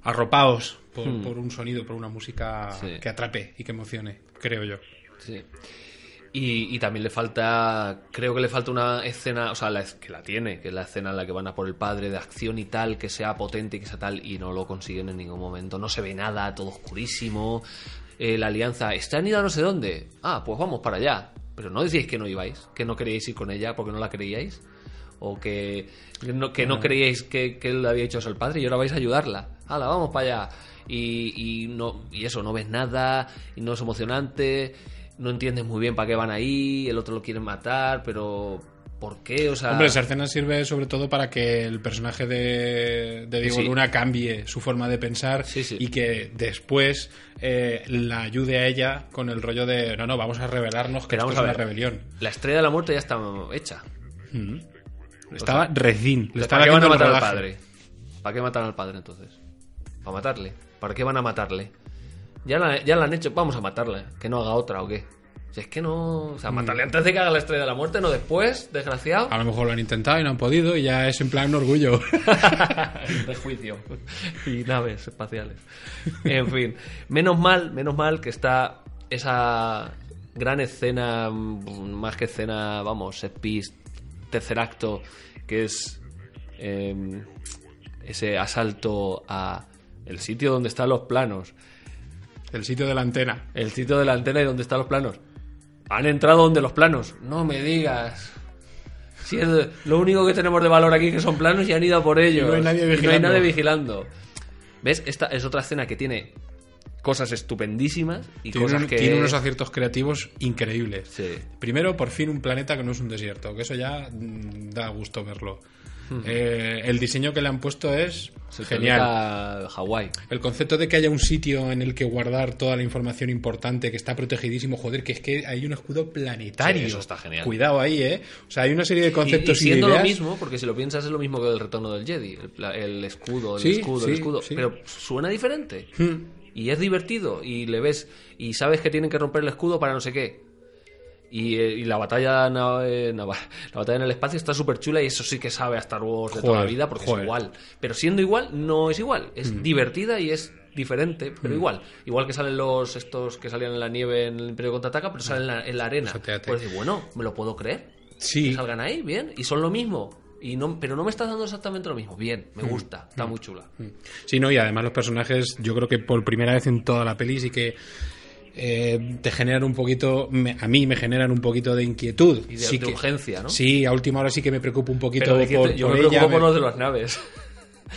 Arropados por, por un sonido, por una música. Sí. que atrape y que emocione, creo yo. Sí. Y, y también le falta, creo que le falta una escena, o sea, la, que la tiene, que es la escena en la que van a por el padre de acción y tal, que sea potente y que sea tal, y no lo consiguen en ningún momento. No se ve nada, todo oscurísimo. Eh, la alianza, ¿está han ido a no sé dónde? Ah, pues vamos para allá. Pero no decíais que no ibais, que no queríais ir con ella porque no la creíais. O que, que no, que no creíais que, que él le había hecho eso al padre y ahora vais a ayudarla. ¡Hala, vamos para allá! Y, y, no, y eso, no ves nada, y no es emocionante, no entiendes muy bien para qué van ahí, el otro lo quiere matar, pero ¿por qué? O sea, Hombre, esa escena sirve sobre todo para que el personaje de, de Diego Sí. Luna cambie su forma de pensar Sí, sí. y que después eh, la ayude a ella con el rollo de no, no, vamos a revelarnos que esto vamos es a una rebelión. la estrella de la muerte ya está hecha. Estaba recién, le estaba ¿Para qué van a matar al padre? ¿Para qué matan al padre entonces? ¿Para matarle? ¿Para qué van a matarle? Ya la, ya la han hecho, vamos a matarle, que no haga otra o qué. Si es que no. O sea, matarle antes de que haga la estrella de la muerte, no después, desgraciado. A lo mejor lo han intentado y no han podido y ya es en plan orgullo. de juicio y naves espaciales. En fin, menos mal, menos mal que está esa gran escena, mm, más que escena, vamos, set piece, tercer acto, que es em, ese asalto a el sitio donde están los planos, el sitio de la antena. el sitio de la antena y donde están los planos. Han entrado donde los planos. No me digas. Si es de- lo único que tenemos de valor aquí que son planos y han ido a por ellos. Y no hay nadie Y no hay vigilando. nadie vigilando. ¿Ves? Esta es otra escena que tiene cosas estupendísis y Tiene, cosas un- que... tiene unos aciertos creativos increíbles. Sí. Primero, por fin, un planeta que no es un desierto, que eso ya mm, da gusto verlo. Eh, el diseño que le han puesto es Se genial. Hawái. El concepto de que haya un sitio en el que guardar toda la información importante, que está protegidísimo, joder, que es que hay un escudo planetario. Sí, eso está genial. Cuidado ahí, ¿eh? O sea, hay una serie de Y, y conceptos y, siendo lo mismo, porque si lo piensas es lo mismo que el retorno del Jedi, el, escudo, el Sí, escudo, sí, el escudo, pero suena diferente. Hmm. Y es divertido y le ves y sabes que tienen que romper el escudo para no sé qué. Y, eh, y la batalla eh, la batalla en el espacio está súper chula y eso sí que sabe a Star Wars de toda la vida porque joder. es igual. Pero siendo igual, no es igual. Es Mm. divertida y es diferente, pero igual. Igual que salen los estos que salían en la nieve en el Imperio Contraataca, pero salen en la, en la arena. Pues decir, bueno, me lo puedo creer. Sí. Que salgan ahí, bien. Y son lo mismo. Y no, pero no me estás dando exactamente lo mismo. Bien, Mm. me gusta. Está muy chula. Sí, no, y además los personajes, yo creo que por primera vez en toda la peli sí que eh, te generan un poquito, me- a mí me generan un poquito de inquietud. Y de, sí de que- urgencia, ¿no? Sí, a última hora sí que me preocupo un poquito por, te- yo por me ella, preocupo por los de las naves.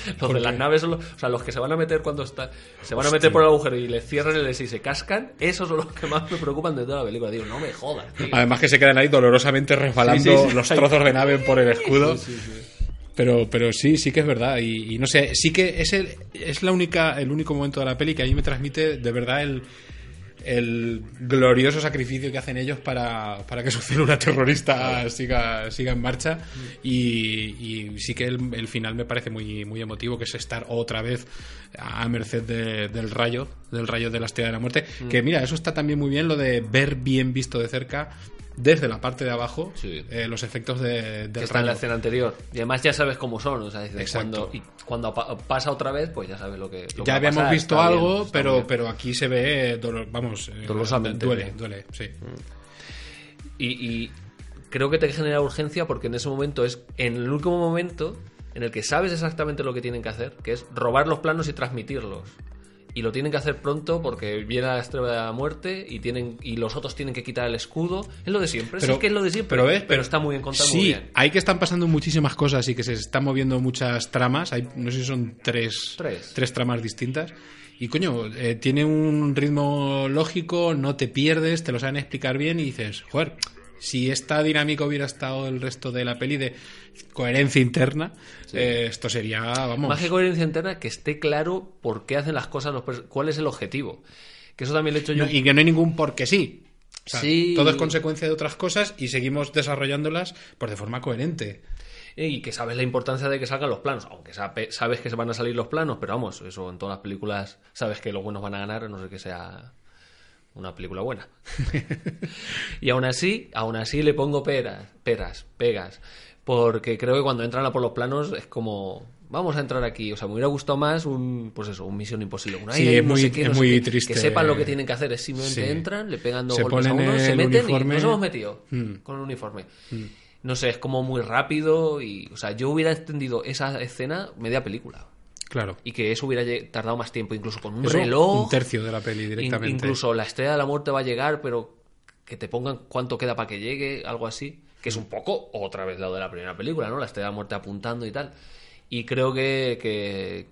Los ¿Por de las naves son los, o sea, los que se van a meter cuando está, se van a meter por el agujero y le cierran el S y se cascan, esos son los que más me preocupan de toda la película. Digo, no me jodas, tío. Además que se quedan ahí dolorosamente resbalando Sí, sí, sí. los trozos de nave por el escudo. Pero, pero sí, sí que es verdad. Y, y no sé, sí que es, el, es la única, el único momento de la peli que a mí me transmite de verdad el, el glorioso sacrificio que hacen ellos para, para que su célula terrorista siga, siga en marcha. Y, y sí que el, el final me parece muy, muy emotivo, que es estar otra vez a merced de- del rayo, del rayo de la estrella de la muerte. Mm. Que mira, eso está también muy bien, lo de ver bien visto de cerca. Desde la parte de abajo, Sí. eh, los efectos de, del que está en la escena anterior. Y además ya sabes cómo son. O sea, dices, cuando, y cuando pa- pasa otra vez, pues ya sabes lo que. lo ya habíamos pasar. visto bien, algo, pero, bien. pero aquí se ve, dolor, vamos, eh, Dolorosamente duele, bien. duele, sí. Y, y creo que te genera urgencia porque en ese momento es en el último momento en el que sabes exactamente lo que tienen que hacer, que es robar los planos y transmitirlos. Y lo tienen que hacer pronto porque viene la estrella de la muerte y tienen y los otros tienen que quitar el escudo. Es lo de siempre, Pero- sí que es lo de siempre. pero ves, pero pero- está muy bien contado, Sí, muy bien. hay que están pasando muchísimas cosas y que se están moviendo muchas tramas. Hay, no sé si son tres, Tres. tramas distintas. Y coño, eh, tiene un ritmo lógico, no te pierdes, te lo saben explicar bien y dices, joder, si esta dinámica hubiera estado el resto de la peli de coherencia interna, eh, esto sería, vamos. Más que coherencia interna, que esté claro por qué hacen las cosas, los cuál es el objetivo. Que eso también lo he hecho yo. No, y que no hay ningún porque sí. O sea, Sí. Todo es consecuencia de otras cosas y seguimos desarrollándolas pues de forma coherente. Y que sabes la importancia de que salgan los planos. Aunque sabe- sabes que se van a salir los planos, pero vamos, eso en todas las películas sabes que los buenos van a ganar, no ser que sea una película buena. y aún así, aún así le pongo peras, peras, pegas. Porque creo que cuando entran a por los planos es como. Vamos a entrar aquí. O sea, me hubiera gustado más un, pues eso, un Misión Imposible. Un, Sí, es no muy- sé qué, es sé muy qué. triste. Que sepan lo que tienen que hacer. Es simplemente Sí. entran, le pegan dos Se golpes a uno, se meten uniforme. y nos hemos metido Mm. con el uniforme. No sé, es como muy rápido y, o sea, yo hubiera entendido esa escena media película Claro. y que eso hubiera tardado más tiempo, incluso con un Eso, reloj. Un tercio de la peli directamente. incluso la estrella de la muerte va a llegar, pero que te pongan cuánto queda para que llegue, algo así. Que es un poco otra vez lo de la primera película, ¿no? La estrella de la muerte apuntando y tal. Y creo que, que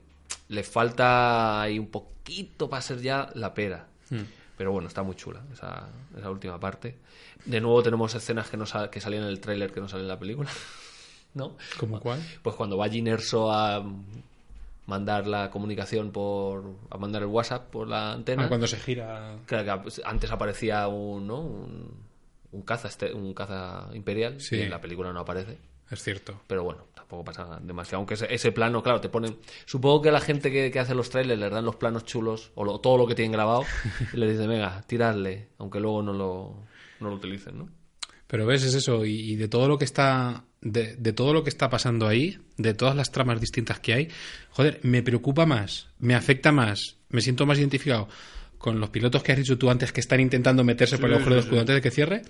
le falta ahí un poquito para ser ya la pera. Hmm. Pero bueno, está muy chula esa, esa última parte. De nuevo tenemos escenas que, no sa- que salían en el tráiler que no salen en la película. ¿No? ¿Como cuál? Pues cuando va Ginerso a mandar la comunicación por. a mandar el WhatsApp por la antena. Ah, cuando se gira. Claro que antes aparecía un, ¿no? un, un caza este- un caza imperial Sí. y en la película no aparece. Es cierto. Pero bueno, tampoco pasa demasiado. Aunque ese, ese plano, claro, te ponen. Supongo que la gente que, que hace los trailers les dan los planos chulos o lo- todo lo que tienen grabado y les dicen, venga, tiradle, aunque luego no lo, no lo utilicen, ¿no? Pero ves, es eso, y, y de todo lo que está. De, de todo lo que está pasando ahí, de todas las tramas distintas que hay, joder, me preocupa más, me afecta más, me siento más identificado con los pilotos que has dicho tú antes que están intentando meterse por el agujero del escudo antes de que cierre,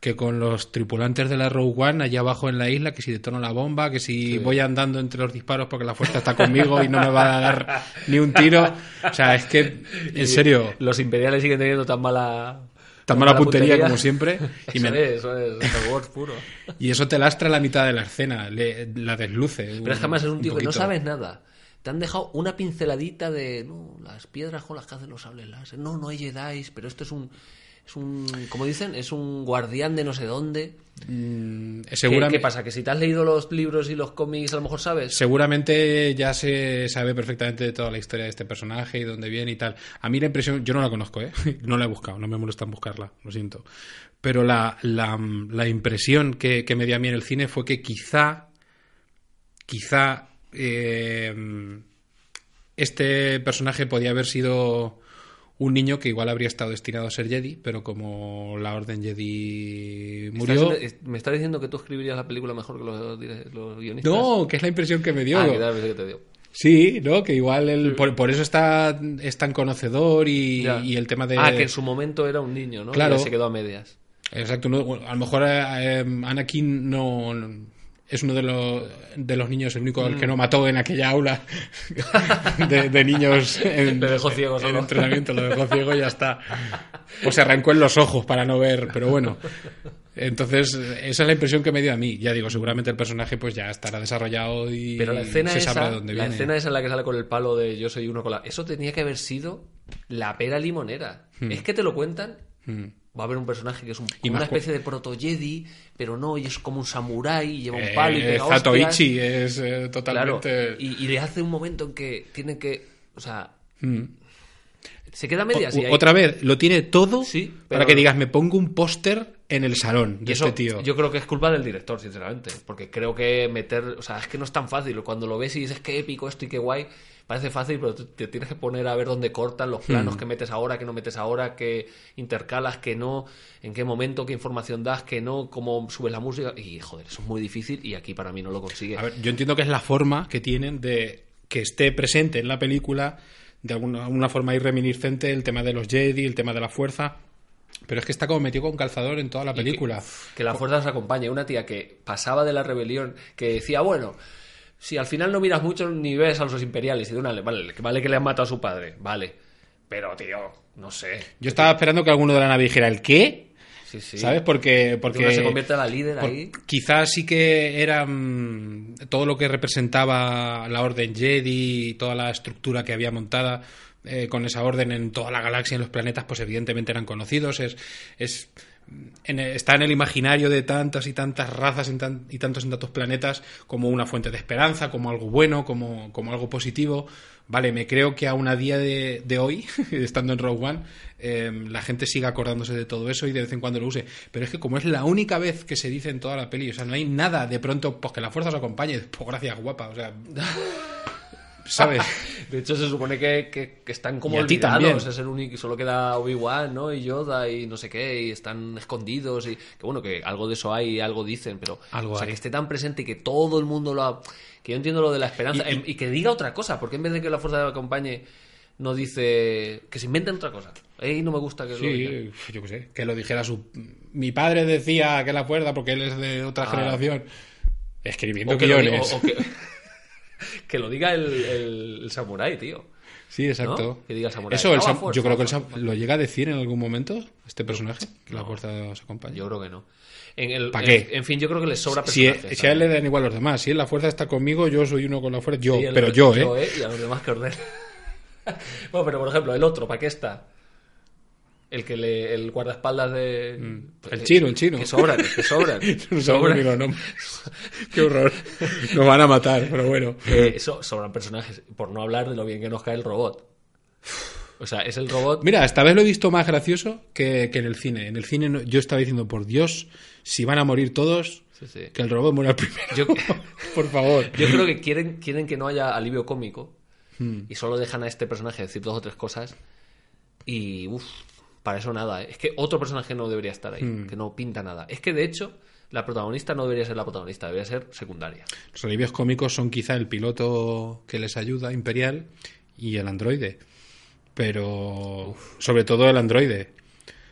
que con los tripulantes de la Rogue One allá abajo en la isla, que si detono la bomba, que si voy andando entre los disparos porque la fuerza está conmigo y no me va a dar ni un tiro. O sea, es que, en serio, Los imperiales siguen teniendo tan mala. Tan mala puntería como siempre. Y, Eso me- es, eso es Star Wars puro. y eso te lastra la mitad de la escena, le- la desluce. Pero es que además es un tío que no sabes nada. Te han dejado una pinceladita de no, las piedras con las que hacen los sables láser. No, no hay Jedi, pero esto es un. Es un. Como dicen, es un guardián de no sé dónde. Mm, ¿Qué, seguramente, qué pasa? ¿Que si te has leído los libros y los cómics a lo mejor sabes? seguramente ya se sabe perfectamente de toda la historia de este personaje y dónde viene y tal. A mí la impresión, yo no la conozco, ¿eh? no la he buscado, no me molesta en buscarla, lo siento. Pero la, la, la impresión que, que me dio a mí en el cine fue que quizá, quizá eh, este personaje podía haber sido un niño que igual habría estado destinado a ser Jedi, pero como la Orden Jedi murió... ¿Estás- me estás diciendo que tú escribirías la película mejor que los, guionistas? No, que es la impresión que me dio. Ah, que que te dio. Sí, ¿no? Que igual él, por, por eso está, es tan conocedor y, y el tema de... Ah, que en su momento era un niño, ¿no? Claro. Que se quedó a medias. Exacto, no- a lo mejor eh, eh, Anakin no- es uno de los, de los niños, el único al que no Mm. mató en aquella aula de, de niños en, Le dejó ciego en solo. entrenamiento, lo dejó ciego y ya está. O se arrancó en los ojos para no ver, pero bueno. Entonces, esa es la impresión que me dio a mí. Ya digo, seguramente el personaje pues ya estará desarrollado y Pero la escena se esa, sabrá dónde la viene. escena esa en la que sale con el palo de yo soy uno con la... Eso tenía que haber sido la pera limonera. Es que te lo cuentan. Hmm. Va a haber un personaje que es un- Y una especie de proto-Jedi, pero no, y es como un samurái, y lleva un Eh, palo y pega Zatoichi es eh, Claro, totalmente... y, y le hace un momento en que tiene que... O sea, Mm. Se queda a medias. O- y ahí- Otra vez, lo tiene todo Sí, para que digas, me pongo un póster en el salón de Y eso, este tío. yo creo que es culpa del director, sinceramente. Porque creo que meter. O sea, es que no es tan fácil. Cuando lo ves y dices qué épico esto y qué guay, parece fácil, pero te, te tienes que poner a ver dónde cortan los planos Hmm. que metes ahora, que no metes ahora, que intercalas, que no, en qué momento, qué información das, que no, cómo subes la música. Y joder, eso es muy difícil y aquí para mí no lo consigue. A ver, yo entiendo que es la forma que tienen de que esté presente en la película de alguna, alguna forma ahí reminiscente el tema de los Jedi, el tema de la fuerza. Pero es que está como metido con calzador en toda la película. Que la fuerza nos acompañe. Una tía que pasaba de la rebelión, que decía, bueno, si al final no miras mucho ni ves a los imperiales y de una, vale, vale que le han matado a su padre, vale. Pero, tío, no sé. Yo estaba esperando que alguno de la nave dijera el qué, Sí, sí. ¿sabes? Porque, Porque se convierte en la líder por- ahí. quizás sí que era mm, todo lo que representaba la Orden Jedi y toda la estructura que había montada eh, con esa orden en toda la galaxia y en los planetas, pues evidentemente eran conocidos. Es, es en el- está en el imaginario de tantas y tantas razas en tan- y tantos y tantos planetas como una fuente de esperanza, como algo bueno, como, como algo positivo. Vale, me creo que aún a día de, de hoy, estando en Rogue One, eh, la gente siga acordándose de todo eso y de vez en cuando lo use. Pero es que como es la única vez que se dice en toda la peli, o sea, no hay nada de pronto, pues que la fuerza os acompañe, pues gracias, guapa, o sea... ¿Sabes? De hecho, se supone que, que- que están como Y a ti olvidados. también. Es el único, solo queda Obi-Wan, ¿no? Y Yoda y no sé qué, y están escondidos. Y que bueno, que algo de eso hay algo dicen, pero. Algo o sea, hay. que esté tan presente y que todo el mundo lo ha. Que yo entiendo lo de la esperanza. Y- Y, que diga otra cosa, porque en vez de que la fuerza lo acompañe, no dice. Que se inventen otra cosa. Ey, no me gusta que lo digan. Sí, yo qué sé, que lo dijera su... Mi padre decía que la fuerza, porque él es de otra Ah. generación, escribiendo O que, lo, diga- guiones. o- o que, que lo diga el, el, el samurái, tío. Sí, exacto. ¿no? Que diga samurái. Eso, el sam- fuerza, yo creo que el sam- lo llega a decir en algún momento, este personaje, que la fuerza os acompaña. Yo creo que no. En el, ¿Pa' en- qué? En, fin, yo creo que les sobra si, personajes. si a él le dan igual los demás, si él la fuerza está conmigo, yo soy uno con la fuerza, yo, Sí, el- pero yo, ¿eh? Y a los demás que ordenen. bueno, pero por ejemplo, el otro, ¿para qué está? El que le, el guardaespaldas de. Mm. El chino, el chino. Que sobran, que sobran. No sobran. los nombres. Qué horror. Nos van a matar, pero bueno. Eh, so- sobran personajes. Por no hablar de lo bien que nos cae el robot. O sea, es el robot. Mira, esta vez lo he visto más gracioso que, que en el cine. En el cine no- yo estaba diciendo, por Dios, si van a morir todos, Sí, sí. que el robot muera primero. Yo, por favor. yo creo que quieren, quieren que no haya alivio cómico. Hmm. Y solo dejan a este personaje decir dos o tres cosas. Y uff, para eso nada. ¿eh? Es que otro personaje no debería estar ahí. Hmm. Que no pinta nada. Es que de hecho, la protagonista no debería ser la protagonista, debería ser secundaria. Los alivios cómicos son quizá el piloto que les ayuda, Imperial, y el androide. Pero, sobre todo el androide.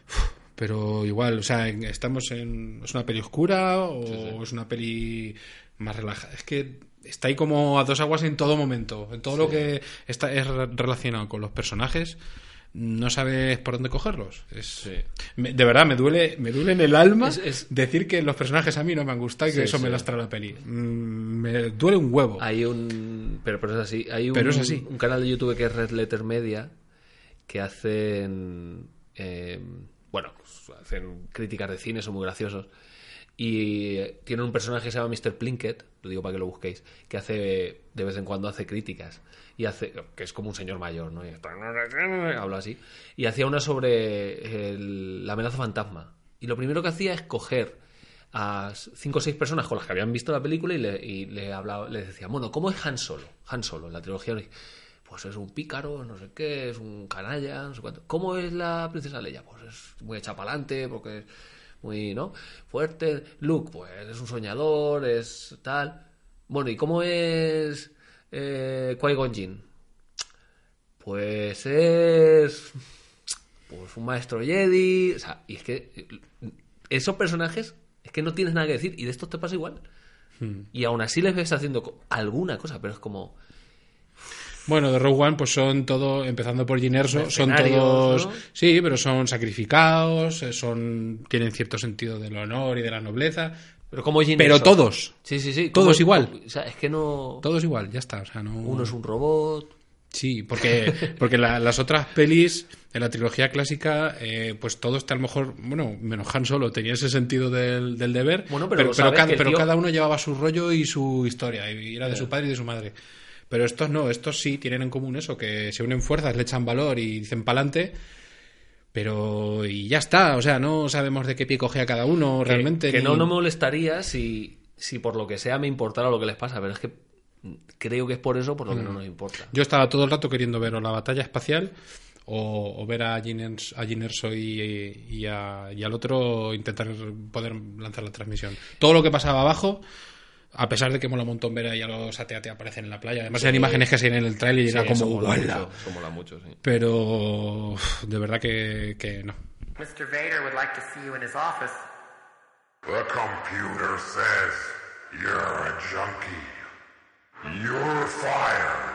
Uf, Pero igual, o sea, estamos en. ¿Es una peli oscura o es una peli más relajada? Es que está ahí como a dos aguas en todo momento. En todo lo que está, es re- relacionado con los personajes, no sabes por dónde cogerlos. Es, me- de verdad, me duele, me duele en el alma Es- es- decir que los personajes a mí no me han gustado y que Sí, eso me lastra la peli. Mm, me duele un huevo. Hay un. Pero, pero es así. Hay un, Pero es así. un canal de YouTube que es Red Letter Media que hacen. eh, bueno, pues, hacen críticas de cine, son muy graciosos. Y eh, tienen un personaje que se llama Mr. Plinkett, lo digo para que lo busquéis, que hace. De vez en cuando hace críticas. Y hace. que es como un señor mayor, ¿no? Y habla así. Y hacía una sobre el- la amenaza fantasma. Y lo primero que hacía es coger a cinco o seis personas con las que habían visto la película y le, le hablaba, les decía, bueno, ¿cómo es Han Solo? Han Solo, en la trilogía. Pues es un pícaro, no sé qué, es un canalla, no sé cuánto. ¿Cómo es la princesa Leia? Pues es muy adelante, porque es muy, ¿no? Fuerte. Luke, pues es un soñador, es tal. Bueno, ¿y cómo es eh, Qui-Gon Jinn? Pues es pues un maestro Jedi, o sea, y es que esos personajes es que no tienes nada que decir y de estos te pasa igual. Y aún así les ves haciendo alguna cosa, pero es como Bueno, de Rogue One, pues son todo, empezando por Jyn Erso, son todos. ¿no? Sí, pero son sacrificados, eh, son tienen cierto sentido del honor y de la nobleza. Pero como Pero todos. Sí, sí, sí. Todos igual. O sea, es que no Todos igual, ya está. O sea, no... uno es un robot. Sí, porque, porque la- las otras pelis de la trilogía clásica, eh, pues todo está a lo mejor, bueno, menos Han Solo tenía ese sentido del, del deber, Bueno, pero pero, sabes cada, pero tío- cada uno llevaba su rollo y su historia, y era de su padre y de su madre. Pero estos no, estos sí tienen en común eso, que se unen fuerzas, le echan valor y dicen pa'lante, pero y ya está, o sea, no sabemos de qué pie cogea cada uno realmente. Que, ni- no, no me molestaría si, si por lo que sea me importara lo que les pasa, pero es que creo que es por eso por lo que no Mm. nos importa. Yo estaba todo el rato queriendo ver o la batalla espacial o, o ver a a Jyn Erso y, y, a- y al otro intentar poder lanzar la transmisión. Todo lo que pasaba abajo, a pesar de que mola un montón ver ahí a los AT-AT aparecen en la playa. Además, eran imágenes que se ven en el trailer y Sí, era como eso mola ¡guala! mucho, eso mola mucho, sí. Pero de verdad que, que no. Mr. Vader would like to see you in his office. The computer says you're a junkie. You're fired.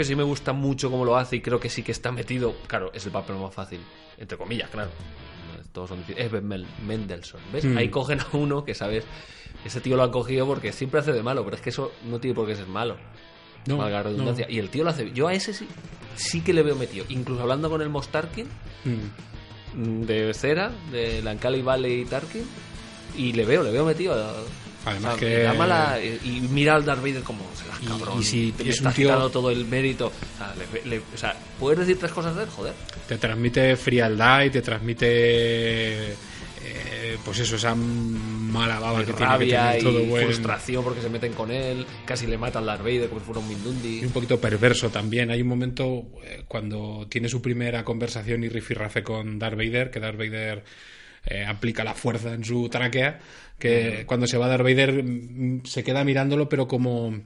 Que sí me gusta mucho como lo hace y creo que sí que está metido, claro, es el papel más fácil, entre comillas, claro. Todos son difíciles. es Ben Mel- Mendelssohn, ¿ves? Mm. Ahí cogen a uno que sabes, ese tío lo han cogido porque siempre hace de malo, pero es que eso no tiene por qué ser malo. No, valga la redundancia. no. Y el tío lo hace. Yo a ese sí, sí que le veo metido. Incluso hablando con el Mostarkin, Mm. mm, de Cera, de Lancali Valley y Tarkin, y le veo, le veo metido. Además O sea, que- mala- y y mira al Darth Vader como se las Y- cabrón. y si te es un tío- todo el mérito. O sea, le- le- o sea, ¿puedes decir tres cosas de él? Joder. Te transmite frialdad y te transmite. eh, pues eso, esa mala baba que tiene que rabia tener y todo buen- frustración porque se meten con él. Casi le matan al Darth Vader como si fuera un Mindundi. Y un poquito perverso también. Hay un momento eh, cuando tiene su primera conversación y rifirrafe con Darth Vader, que Darth Vader eh, aplica la fuerza en su tráquea, que cuando se va Darth Vader mm, se queda mirándolo, pero como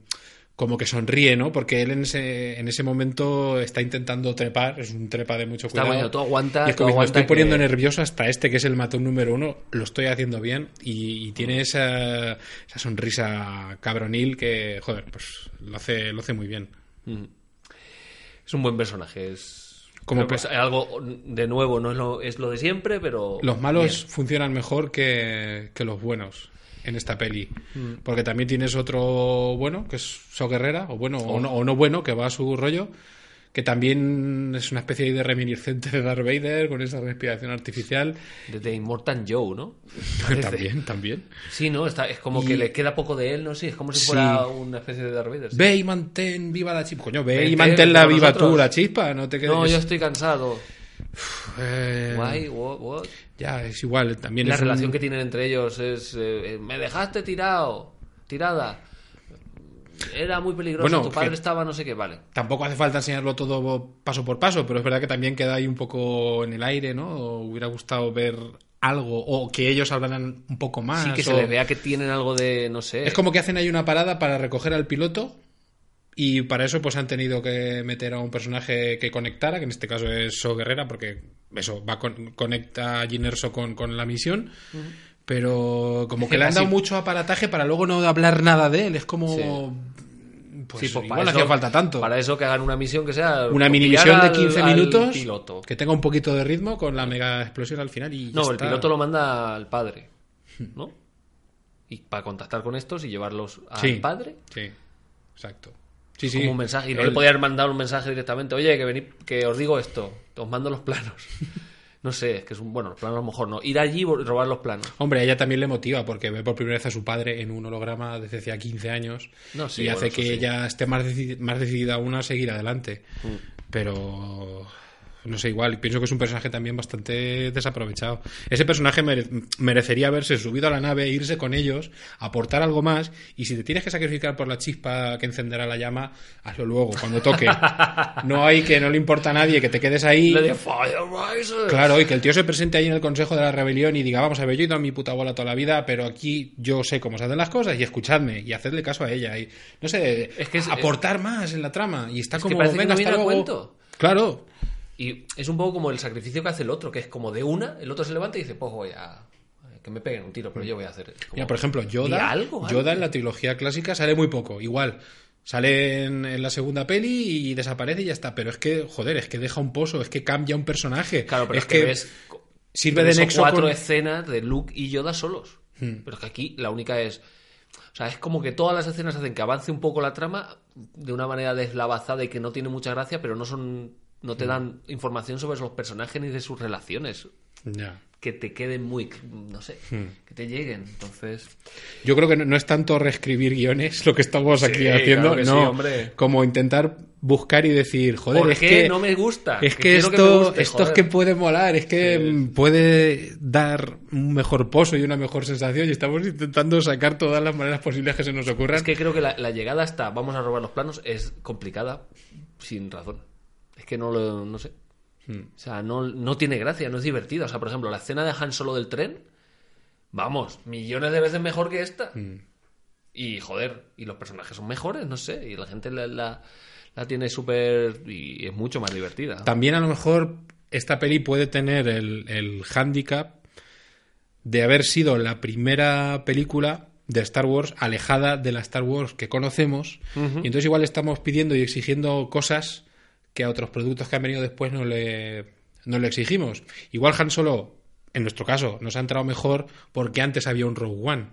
como que sonríe, ¿no? Porque él en ese, en ese momento está intentando trepar, es un trepa de mucho Está cuidado. bueno, tú aguanta, y es como, me aguanta estoy poniendo que- nervioso hasta este, que es el matón número uno, lo estoy haciendo bien y, y tiene esa, esa sonrisa cabronil que, joder, pues lo hace, lo hace muy bien. Es un buen personaje. Es Como creo que pe- es algo de nuevo, no es lo, es lo de siempre, pero. Los malos bien. funcionan mejor que, que los buenos en esta peli. Mm. Porque también tienes otro bueno, que es So Guerrera, o bueno, Oh. o, no, o no bueno, que va a su rollo, que también es una especie de reminiscente de Darth Vader con esa respiración artificial. De, de Immortal Joe, ¿no? También, también. Sí, ¿no? Está, es como Y- que le queda poco de él, ¿no? Sí, es como si Sí. fuera una especie de Darth Vader. sí. Ve y mantén viva la chispa. Coño, ve y mantén la viva tú, nosotros. la chispa. No te quedes. No, yo estoy cansado. Eh, Guay, what, what? Ya, es igual. También La un- relación que tienen entre ellos es. eh, me dejaste tirado, tirada. Era muy peligroso, Bueno, tu padre estaba no sé qué, vale. Tampoco hace falta enseñarlo todo paso por paso, pero es verdad que también queda ahí un poco en el aire, ¿no? O hubiera gustado ver algo, o que ellos hablaran un poco más. Sí, que se les vea que tienen algo de, no sé. Es como que hacen ahí una parada para recoger al piloto y para eso pues han tenido que meter a un personaje que conectara, que en este caso es So Guerrera, porque eso va con, conecta a Jyn Erso con, con la misión. Pero como que le han dado mucho aparataje para luego no hablar nada de él. Es como... Pues, Sí, pues igual hacía falta tanto. Para eso que hagan una misión que sea. Una mini misión de al- 15 al minutos piloto. que tenga un poquito de ritmo con la mega explosión al final y No, el piloto lo manda al padre, ¿no? Y para contactar con estos y llevarlos al Sí. padre. Sí, exacto. Sí, sí. Como un mensaje. Y no Él- le podía haber mandado un mensaje directamente. Oye, que venid, que os digo esto. Os mando los planos. No sé, es que es un. Bueno, los planos a lo mejor no. Ir allí y robar los planos. Hombre, a ella también le motiva porque ve por primera vez a su padre en un holograma desde hacía 15 años No, sí, y bueno, hace que sí. ella esté más, deci- más decidida aún a seguir adelante. Mm. Pero no sé, igual, pienso que es un personaje también bastante desaprovechado. Ese personaje mere- merecería haberse subido a la nave, irse con ellos, aportar algo más y si te tienes que sacrificar por la chispa que encenderá la llama, hazlo luego, cuando toque. no hay que no le importa a nadie que te quedes ahí. Le. Claro, y que el tío se presente ahí en el Consejo de la Rebelión y diga, vamos a ver, yo he ido a mi puta bola toda la vida, pero aquí yo sé cómo se hacen las cosas y escuchadme y hacedle caso a ella. Y, no sé, Es que es- aportar más en la trama. Y está como, venga, hasta luego". cuento. Claro. Y es un poco como el sacrificio que hace el otro, que es como de una, el otro se levanta y dice, pues voy a. Que me peguen un tiro, pero yo voy a hacer. como- Mira, por ejemplo, Yoda, algo. Yoda en la trilogía clásica sale muy poco, igual. Sale en, en la segunda peli y desaparece y ya está. Pero es que, joder, es que deja un poso, es que cambia un personaje. Claro, pero es es que, ves. sirve de nexo cuatro con- escenas de Luke y Yoda solos. Hmm. Pero es que aquí la única es. O sea, es como que todas las escenas hacen que avance un poco la trama de una manera deslavazada y que no tiene mucha gracia, pero no son. No te dan información sobre los personajes ni de sus relaciones. Que te queden muy. No sé. Hmm. Que te lleguen. Entonces. Yo creo que no, no es tanto reescribir guiones lo que estamos Sí, aquí haciendo, claro sí, no, hombre. como intentar buscar y decir, joder, ¿Por es qué que no me gusta? Es Que esto, es que puede molar, es que Sí. mm, puede dar un mejor pozo y una mejor sensación y estamos intentando sacar todas las maneras posibles que se nos ocurran. Es que creo que la, la llegada hasta vamos a robar los planos es complicada sin razón. Es que no lo. No sé. O sea, no, no tiene gracia, no es divertida. O sea, por ejemplo, la escena de Han Solo del tren. Vamos, millones de veces mejor que esta. Y joder, y los personajes son mejores, no sé. Y la gente la, la, la tiene súper. Y es mucho más divertida. También a lo mejor esta peli puede tener el, el hándicap de haber sido la primera película de Star Wars alejada de la Star Wars que conocemos. Y entonces igual estamos pidiendo y exigiendo cosas que a otros productos que han venido después no le, no le exigimos. Igual Han Solo, en nuestro caso, nos ha entrado mejor porque antes había un Rogue One.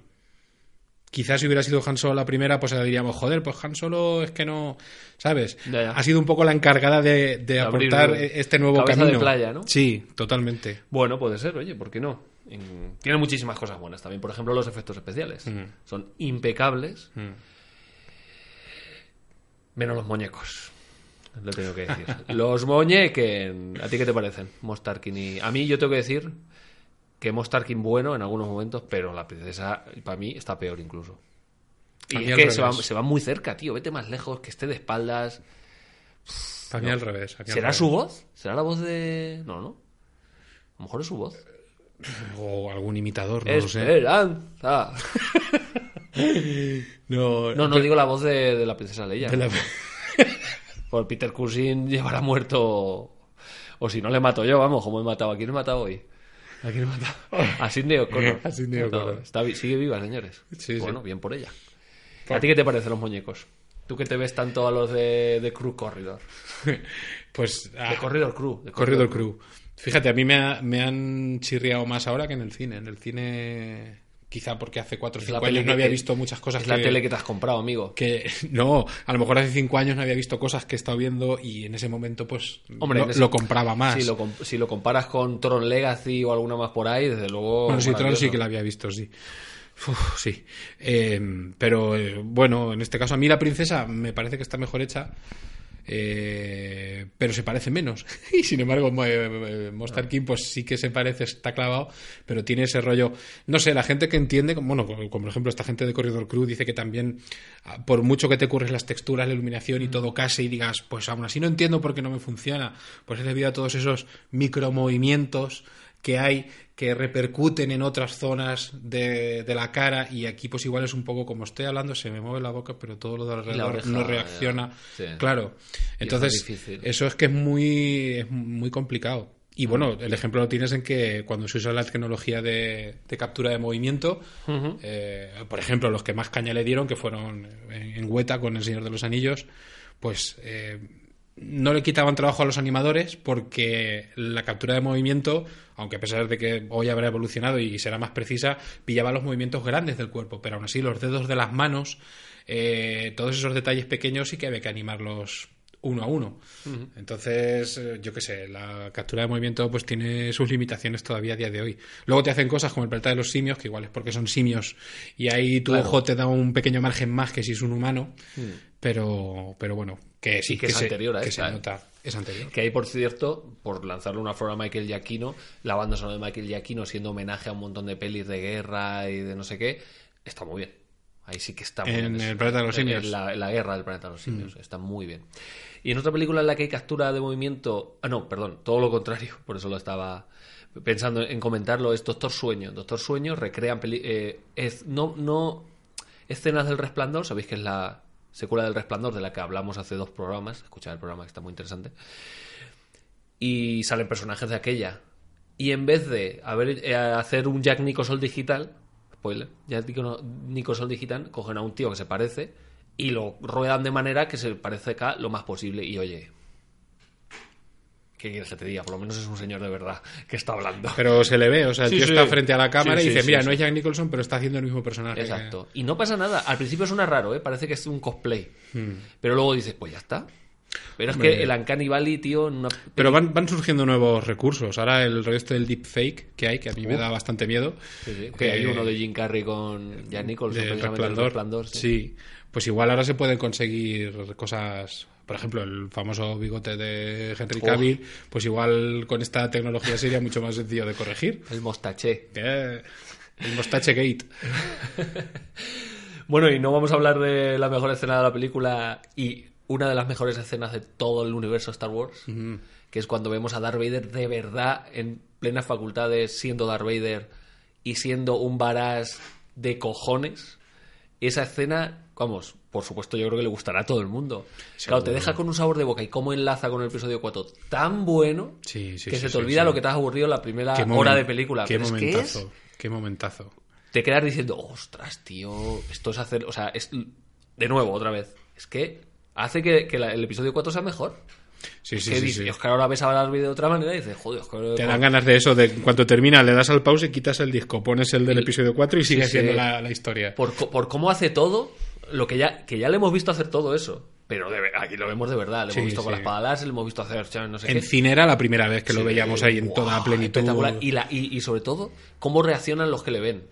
Quizás si hubiera sido Han Solo la primera, pues le diríamos, joder, pues Han Solo es que no, ¿sabes? Ya, ya. Ha sido un poco la encargada de, aportar este nuevo cabeza de camino. playa, ¿no? Sí, totalmente. Bueno, puede ser, oye, ¿por qué no? En- Tiene muchísimas cosas buenas también. Por ejemplo, los efectos especiales. Son impecables. Menos los muñecos. Lo tengo que decir. los muñequen. ¿A ti qué te parecen? Mostarkin y... A mí yo tengo que decir que Mostarkin bueno en algunos momentos, pero la princesa para mí está peor incluso. Y es que se va, se va muy cerca, tío. Vete más lejos, que esté de espaldas. Para mí al revés. al ¿Será revés. su voz? ¿Será la voz de...? No, no. A lo mejor es su voz. O algún imitador, no lo sé. No, No, no digo la voz de, de la princesa Leia. de la- Por Peter Cushing llevará muerto. O si no le mato yo, vamos, como he matado. ¿A quién he matado hoy? ¿A quién he matado? A Sidney O'Connor. A Sidney. O'Connor. Está sigue viva, señores. Sí, sí. bueno, bien por ella. ¿A ti qué te parecen los muñecos? Tú que te ves tanto a los de, de Crew Corridor. Pues. ah, De Corridor Crew. de Corridor Crew. Fíjate, a mí me, ha- me han chirriado más ahora que en el cine. En el cine, quizá porque hace 4 o Es la 5 peli años no que- había visto muchas cosas Es que, la tele que te has comprado, amigo. que- No, a lo mejor hace 5 años no había visto cosas que he estado viendo y en ese momento, pues. Hombre, lo, en ese- lo compraba más. Si lo, si lo comparas con Tron Legacy o alguna más por ahí, desde luego. Bueno, sí, Tron sí que la había visto, sí. Uf, sí. Eh, pero eh, bueno, en este caso a mí la princesa me parece que está mejor hecha. Eh, pero se parece menos. y sin embargo, eh, Monster King, pues sí que se parece, está clavado, pero tiene ese rollo. No sé, la gente que entiende, como- bueno, como, como por ejemplo esta gente de Corridor Crew dice que también, ah, por mucho que te curres las texturas, la iluminación y todo case y digas, pues aún así no entiendo por qué no me funciona, pues es debido a todos esos micromovimientos que hay que repercuten en otras zonas de, de la cara y aquí pues igual es un poco como estoy hablando, se me mueve la boca pero todo lo de alrededor oreja, no reacciona. sí. Claro. Entonces, eso es que es muy, es muy complicado. Y bueno, el ejemplo lo tienes en que cuando se usa la tecnología de, de captura de movimiento, eh, por ejemplo, los que más caña le dieron, que fueron en, en Weta con El Señor de los Anillos, pues eh, no le quitaban trabajo a los animadores porque la captura de movimiento, aunque a pesar de que hoy habrá evolucionado y será más precisa, pillaba los movimientos grandes del cuerpo, pero aún así los dedos de las manos, eh, todos esos detalles pequeños sí que había que animarlos uno a uno. Entonces, eh, yo qué sé, la captura de movimiento pues tiene sus limitaciones todavía a día de hoy. Luego te hacen cosas como el planeta de los simios, que igual es porque son simios y ahí tu Claro. ojo te da un pequeño margen más que si es un humano, pero, pero bueno, que sí Y que es se- anterior a que se ¿eh? nota, es anterior. Que hay, por cierto, por lanzarle una flor a Michael Giacchino, la banda sonora de Michael Giacchino siendo homenaje a un montón de pelis de guerra y de no sé qué, está muy bien. Ahí sí que está muy En bien. el planeta de los simios. En la, en la guerra del planeta de los simios. Está muy bien. Y en otra película en la que hay captura de movimiento... Ah, no, perdón, todo lo contrario. Por eso lo estaba pensando en comentarlo. Es Doctor Sueño. Doctor Sueño recrean... peli- eh, es, no, no... Escenas del Resplandor. Sabéis que es la secuela del Resplandor de la que hablamos hace dos programas. Escuchad el programa que está muy interesante y salen personajes de aquella. Y en vez de eh, hacer un Jack Nicholson digital, spoiler, Jack Nicholson digital, cogen a un tío que se parece y lo ruedan de manera que se parezca lo más posible. Y oye, ¿qué quieres que te diga? Por lo menos es un señor de verdad que está hablando. Pero se le ve, o sea, el Sí, tío sí. está frente a la cámara Sí, y dice, sí, mira, sí. no es Jack Nicholson, pero está haciendo el mismo personaje. Exacto. Y no pasa nada. Al principio suena raro, ¿eh? Parece que es un cosplay. Hmm. Pero luego dices, pues ya está. Pero es Hombre. que el Uncanny Valley, tío, una Pero van, van surgiendo nuevos recursos. Ahora el resto del deepfake que hay, que a mí me da bastante miedo. Sí, sí, Que hay eh, uno de Jim Carrey con Jack Nicholson, del precisamente resplandor. Resplandor, sí. sí. Pues igual ahora se pueden conseguir cosas. Por ejemplo, el famoso bigote de Henry. Cavill, pues igual con esta tecnología sería mucho más sencillo de corregir. El mostaché. Eh, el Mustache Gate. Bueno, y no vamos a hablar de la mejor escena de la película y una de las mejores escenas de todo el universo Star Wars, que es cuando vemos a Darth Vader de verdad en plenas facultades, siendo Darth Vader y siendo un varas de cojones. Esa escena, vamos, por supuesto yo creo que le gustará a todo el mundo. Claro, te deja con un sabor de boca y cómo enlaza con el episodio 4 tan bueno Sí, sí, que se te olvida lo que te has aburrido la primera Qué hora de película. Qué Pero es que es- momentazo. Qué momentazo. te quedas diciendo, ostras, tío, esto es hacer. O sea, es. De nuevo, otra vez. Es que hace que, que la- el episodio 4 sea mejor. Sí, sí, sí, es que ahora ves a Barbie de otra manera y dices, joder, que- Te dan ganas de eso, de en cuanto termina, le das al pause, quitas el disco, pones el del Y- episodio 4 y sigue siendo la, la historia. por, por cómo hace todo, lo que ya, que ya le hemos visto hacer todo eso. Pero de aquí lo vemos de verdad. Le Sí, hemos visto con sí. la espada láser, le hemos visto hacer no sé En qué. cine era la primera vez que lo veíamos ahí en toda plenitud. Y, la, y, y sobre todo, cómo reaccionan los que le ven.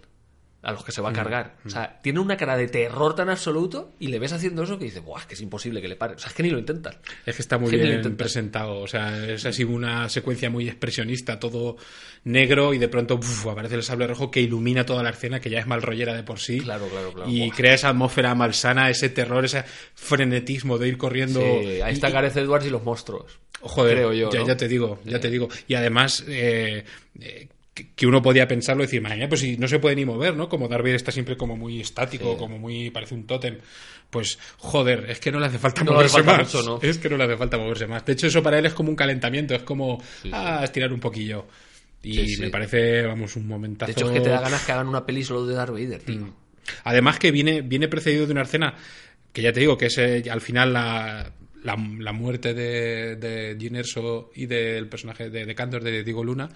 A los que Mm, se va a cargar. O sea, tiene una cara de terror tan absoluto y le ves haciendo eso que dices, Buah, es que es imposible que le pare. O sea, es que ni lo intentan. Es que está muy bien presentado. O sea, es así una secuencia muy expresionista, todo negro y de pronto uf, aparece el sable rojo que ilumina toda la escena, que ya es mal rollera de por sí. Claro, claro, claro. Y Buah. crea esa atmósfera malsana, ese terror, ese frenetismo de ir corriendo. Sí, ahí está Y- Gareth Edwards y los monstruos. Joder, creo yo. ya, ¿no? ya te digo, ya Sí. te digo. Y además, eh, eh, que- que uno podía pensarlo y decir, madre mía, pues si no se puede ni mover, ¿no? Como Darby está siempre como muy estático, Sí. como muy, parece un tótem. Pues, joder, es que no le hace falta No moverse falta más. mucho, ¿no? Es que no le hace falta moverse más. De hecho, eso para él es como un calentamiento, es como, Sí, ah, estirar un poquillo. Y Sí, sí. me parece, vamos, un momentazo. De hecho, es que te da ganas que hagan una peli solo de Darth Vader, tío. Mm. Además que viene, viene precedido de una escena que ya te digo que es eh, al final la, la, la muerte de, de Jyn Erso y del personaje de, de Candor de Diego Luna,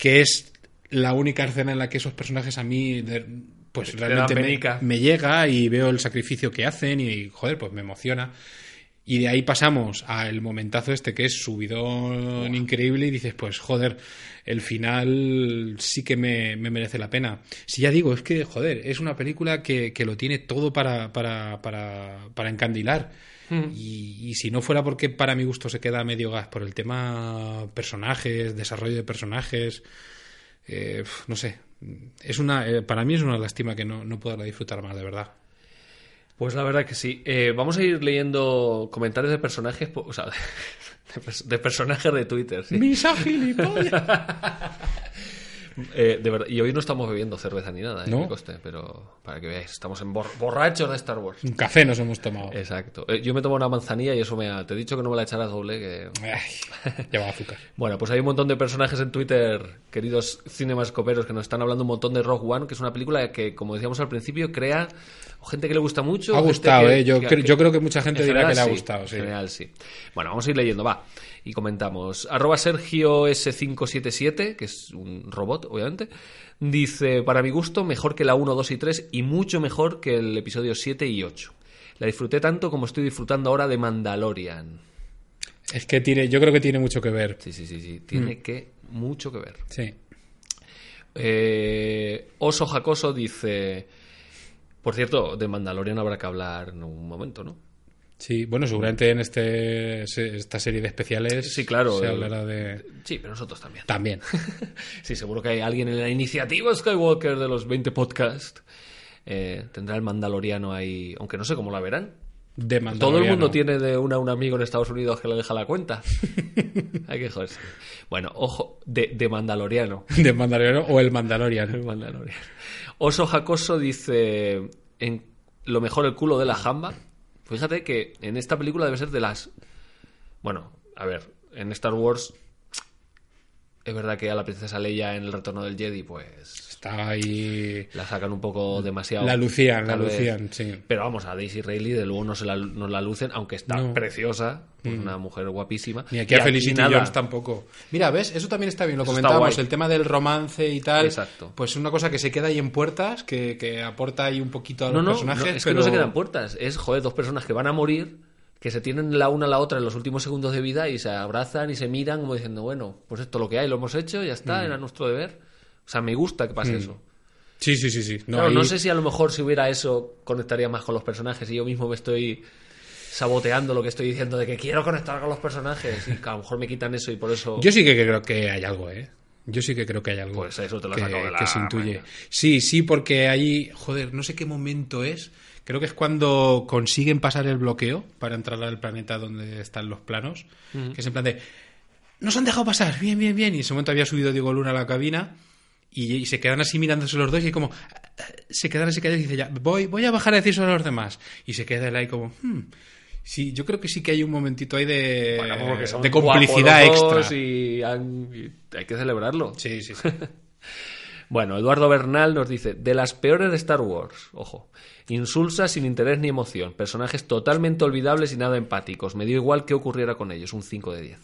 que es la única escena en la que esos personajes a mí de- pues Te realmente me llega y veo el sacrificio que hacen y joder, pues me emociona. Y de ahí pasamos al momentazo este que es subidón increíble y dices, pues joder, el final sí que me, me merece la pena. Si ya digo, es que, joder, es una película que, que lo tiene todo para, para, para, para encandilar. Y, y si no fuera porque para mi gusto se queda medio gas por el tema personajes, desarrollo de personajes, eh, no sé, es una, eh, para mí es una lástima que no, no pueda disfrutar más, de verdad. Pues la verdad que sí. Eh, vamos a ir leyendo comentarios de personajes, o sea, de, de personajes de Twitter, sí. ¡Misa gilipollas! Eh, de verdad, y hoy no estamos bebiendo cerveza ni nada, eh, ¿No? que coste, pero para que veáis, estamos en bor- borrachos de Star Wars. Un café nos hemos tomado. Exacto. Eh, yo me tomo una manzanilla y eso me ha... Te he dicho que no me la echarás doble, que... Ay, lleva azúcar. Bueno, pues hay un montón de personajes en Twitter, queridos cinemascoperos, que nos están hablando un montón de Rogue One, que es una película que, como decíamos al principio, crea gente que le gusta mucho. Ha gustado, que- ¿eh? Yo, que- yo creo que mucha gente en dirá que general, le ha gustado, sí. En general, sí. Bueno, vamos a ir leyendo, va. Y comentamos. Arroba Sergio S577, que es un robot, obviamente. Dice, para mi gusto, mejor que la 1, 2 y 3 y mucho mejor que el episodio 7 y 8. La disfruté tanto como estoy disfrutando ahora de Mandalorian. Es que tiene, yo creo que tiene mucho que ver. Sí, sí, sí, sí. Tiene Mm. que mucho que ver. Sí. Eh, Oso Jacoso dice... Por cierto, de Mandalorian habrá que hablar en un momento, ¿no? Sí, bueno, seguramente en este esta serie de especiales Sí, claro, se hablará de... Sí, pero nosotros también. También. Sí, seguro que hay alguien en la iniciativa Skywalker de los 20 podcasts. Eh, tendrá el Mandaloriano ahí, aunque no sé cómo la verán. De Todo el Mandaloriano. mundo tiene de una un amigo en Estados Unidos que le deja la cuenta. hay que joderse. Bueno, ojo, de, de Mandaloriano. De Mandaloriano o el Mandalorian. El Mandaloriano. Oso Jacoso dice: en Lo mejor el culo de la jamba. Fíjate que en esta película debe ser de las. Bueno, a ver, en Star Wars. Es verdad que a la princesa Leia en el retorno del Jedi, pues. Está ahí... La sacan un poco demasiado. La lucían, la vez. lucían, sí. Pero vamos, a Daisy Ridley de luego no se la, no la lucen, aunque está No. Mm. preciosa, pues una mujer guapísima. Ni aquí Y a Felicity nada. Jones tampoco. Mira, ¿ves? Eso también está bien. Lo comentábamos, el tema del romance y tal. Exacto. Pues una cosa que se queda ahí en puertas, que, que aporta ahí un poquito a No, los no, personajes. no, es que no se quedan puertas. Es, joder, dos personas que van a morir, que se tienen la una a la otra en los últimos segundos de vida y se abrazan y se miran como diciendo, bueno, pues esto es lo que hay, lo hemos hecho, ya Mm. está, era nuestro deber. O sea, me gusta que pase eso. Sí, sí, sí, sí. No, Claro, no sé si a lo mejor si hubiera eso conectaría más con los personajes y yo mismo me estoy saboteando lo que estoy diciendo de que quiero conectar con los personajes y que a lo mejor me quitan eso y por eso... Yo sí que creo que hay algo, ¿eh? Yo sí que creo que hay algo. Pues eso te lo que, saco de la que se intuye. Sí, sí, porque ahí, joder, no sé qué momento es. Creo que es cuando consiguen pasar el bloqueo para entrar al planeta donde están los planos. Que es en plan de. Nos han dejado pasar, bien, bien, bien. Y en ese momento había subido Diego Luna a la cabina. Y, y se quedan así mirándose los dos y como. Se quedan así callados y dice, ya, voy, voy a bajar a decir a los demás. Y se queda él ahí como. "Hmm". Sí, yo creo que sí que hay un momentito ahí de, Bueno, complicidad extra. Y, han- y hay que celebrarlo. Sí, sí, sí. Bueno, Eduardo Bernal nos dice, de las peores de Star Wars, ojo, insulsa sin interés ni emoción, personajes totalmente olvidables y nada empáticos, me dio igual qué ocurriera con ellos, un 5 de 10.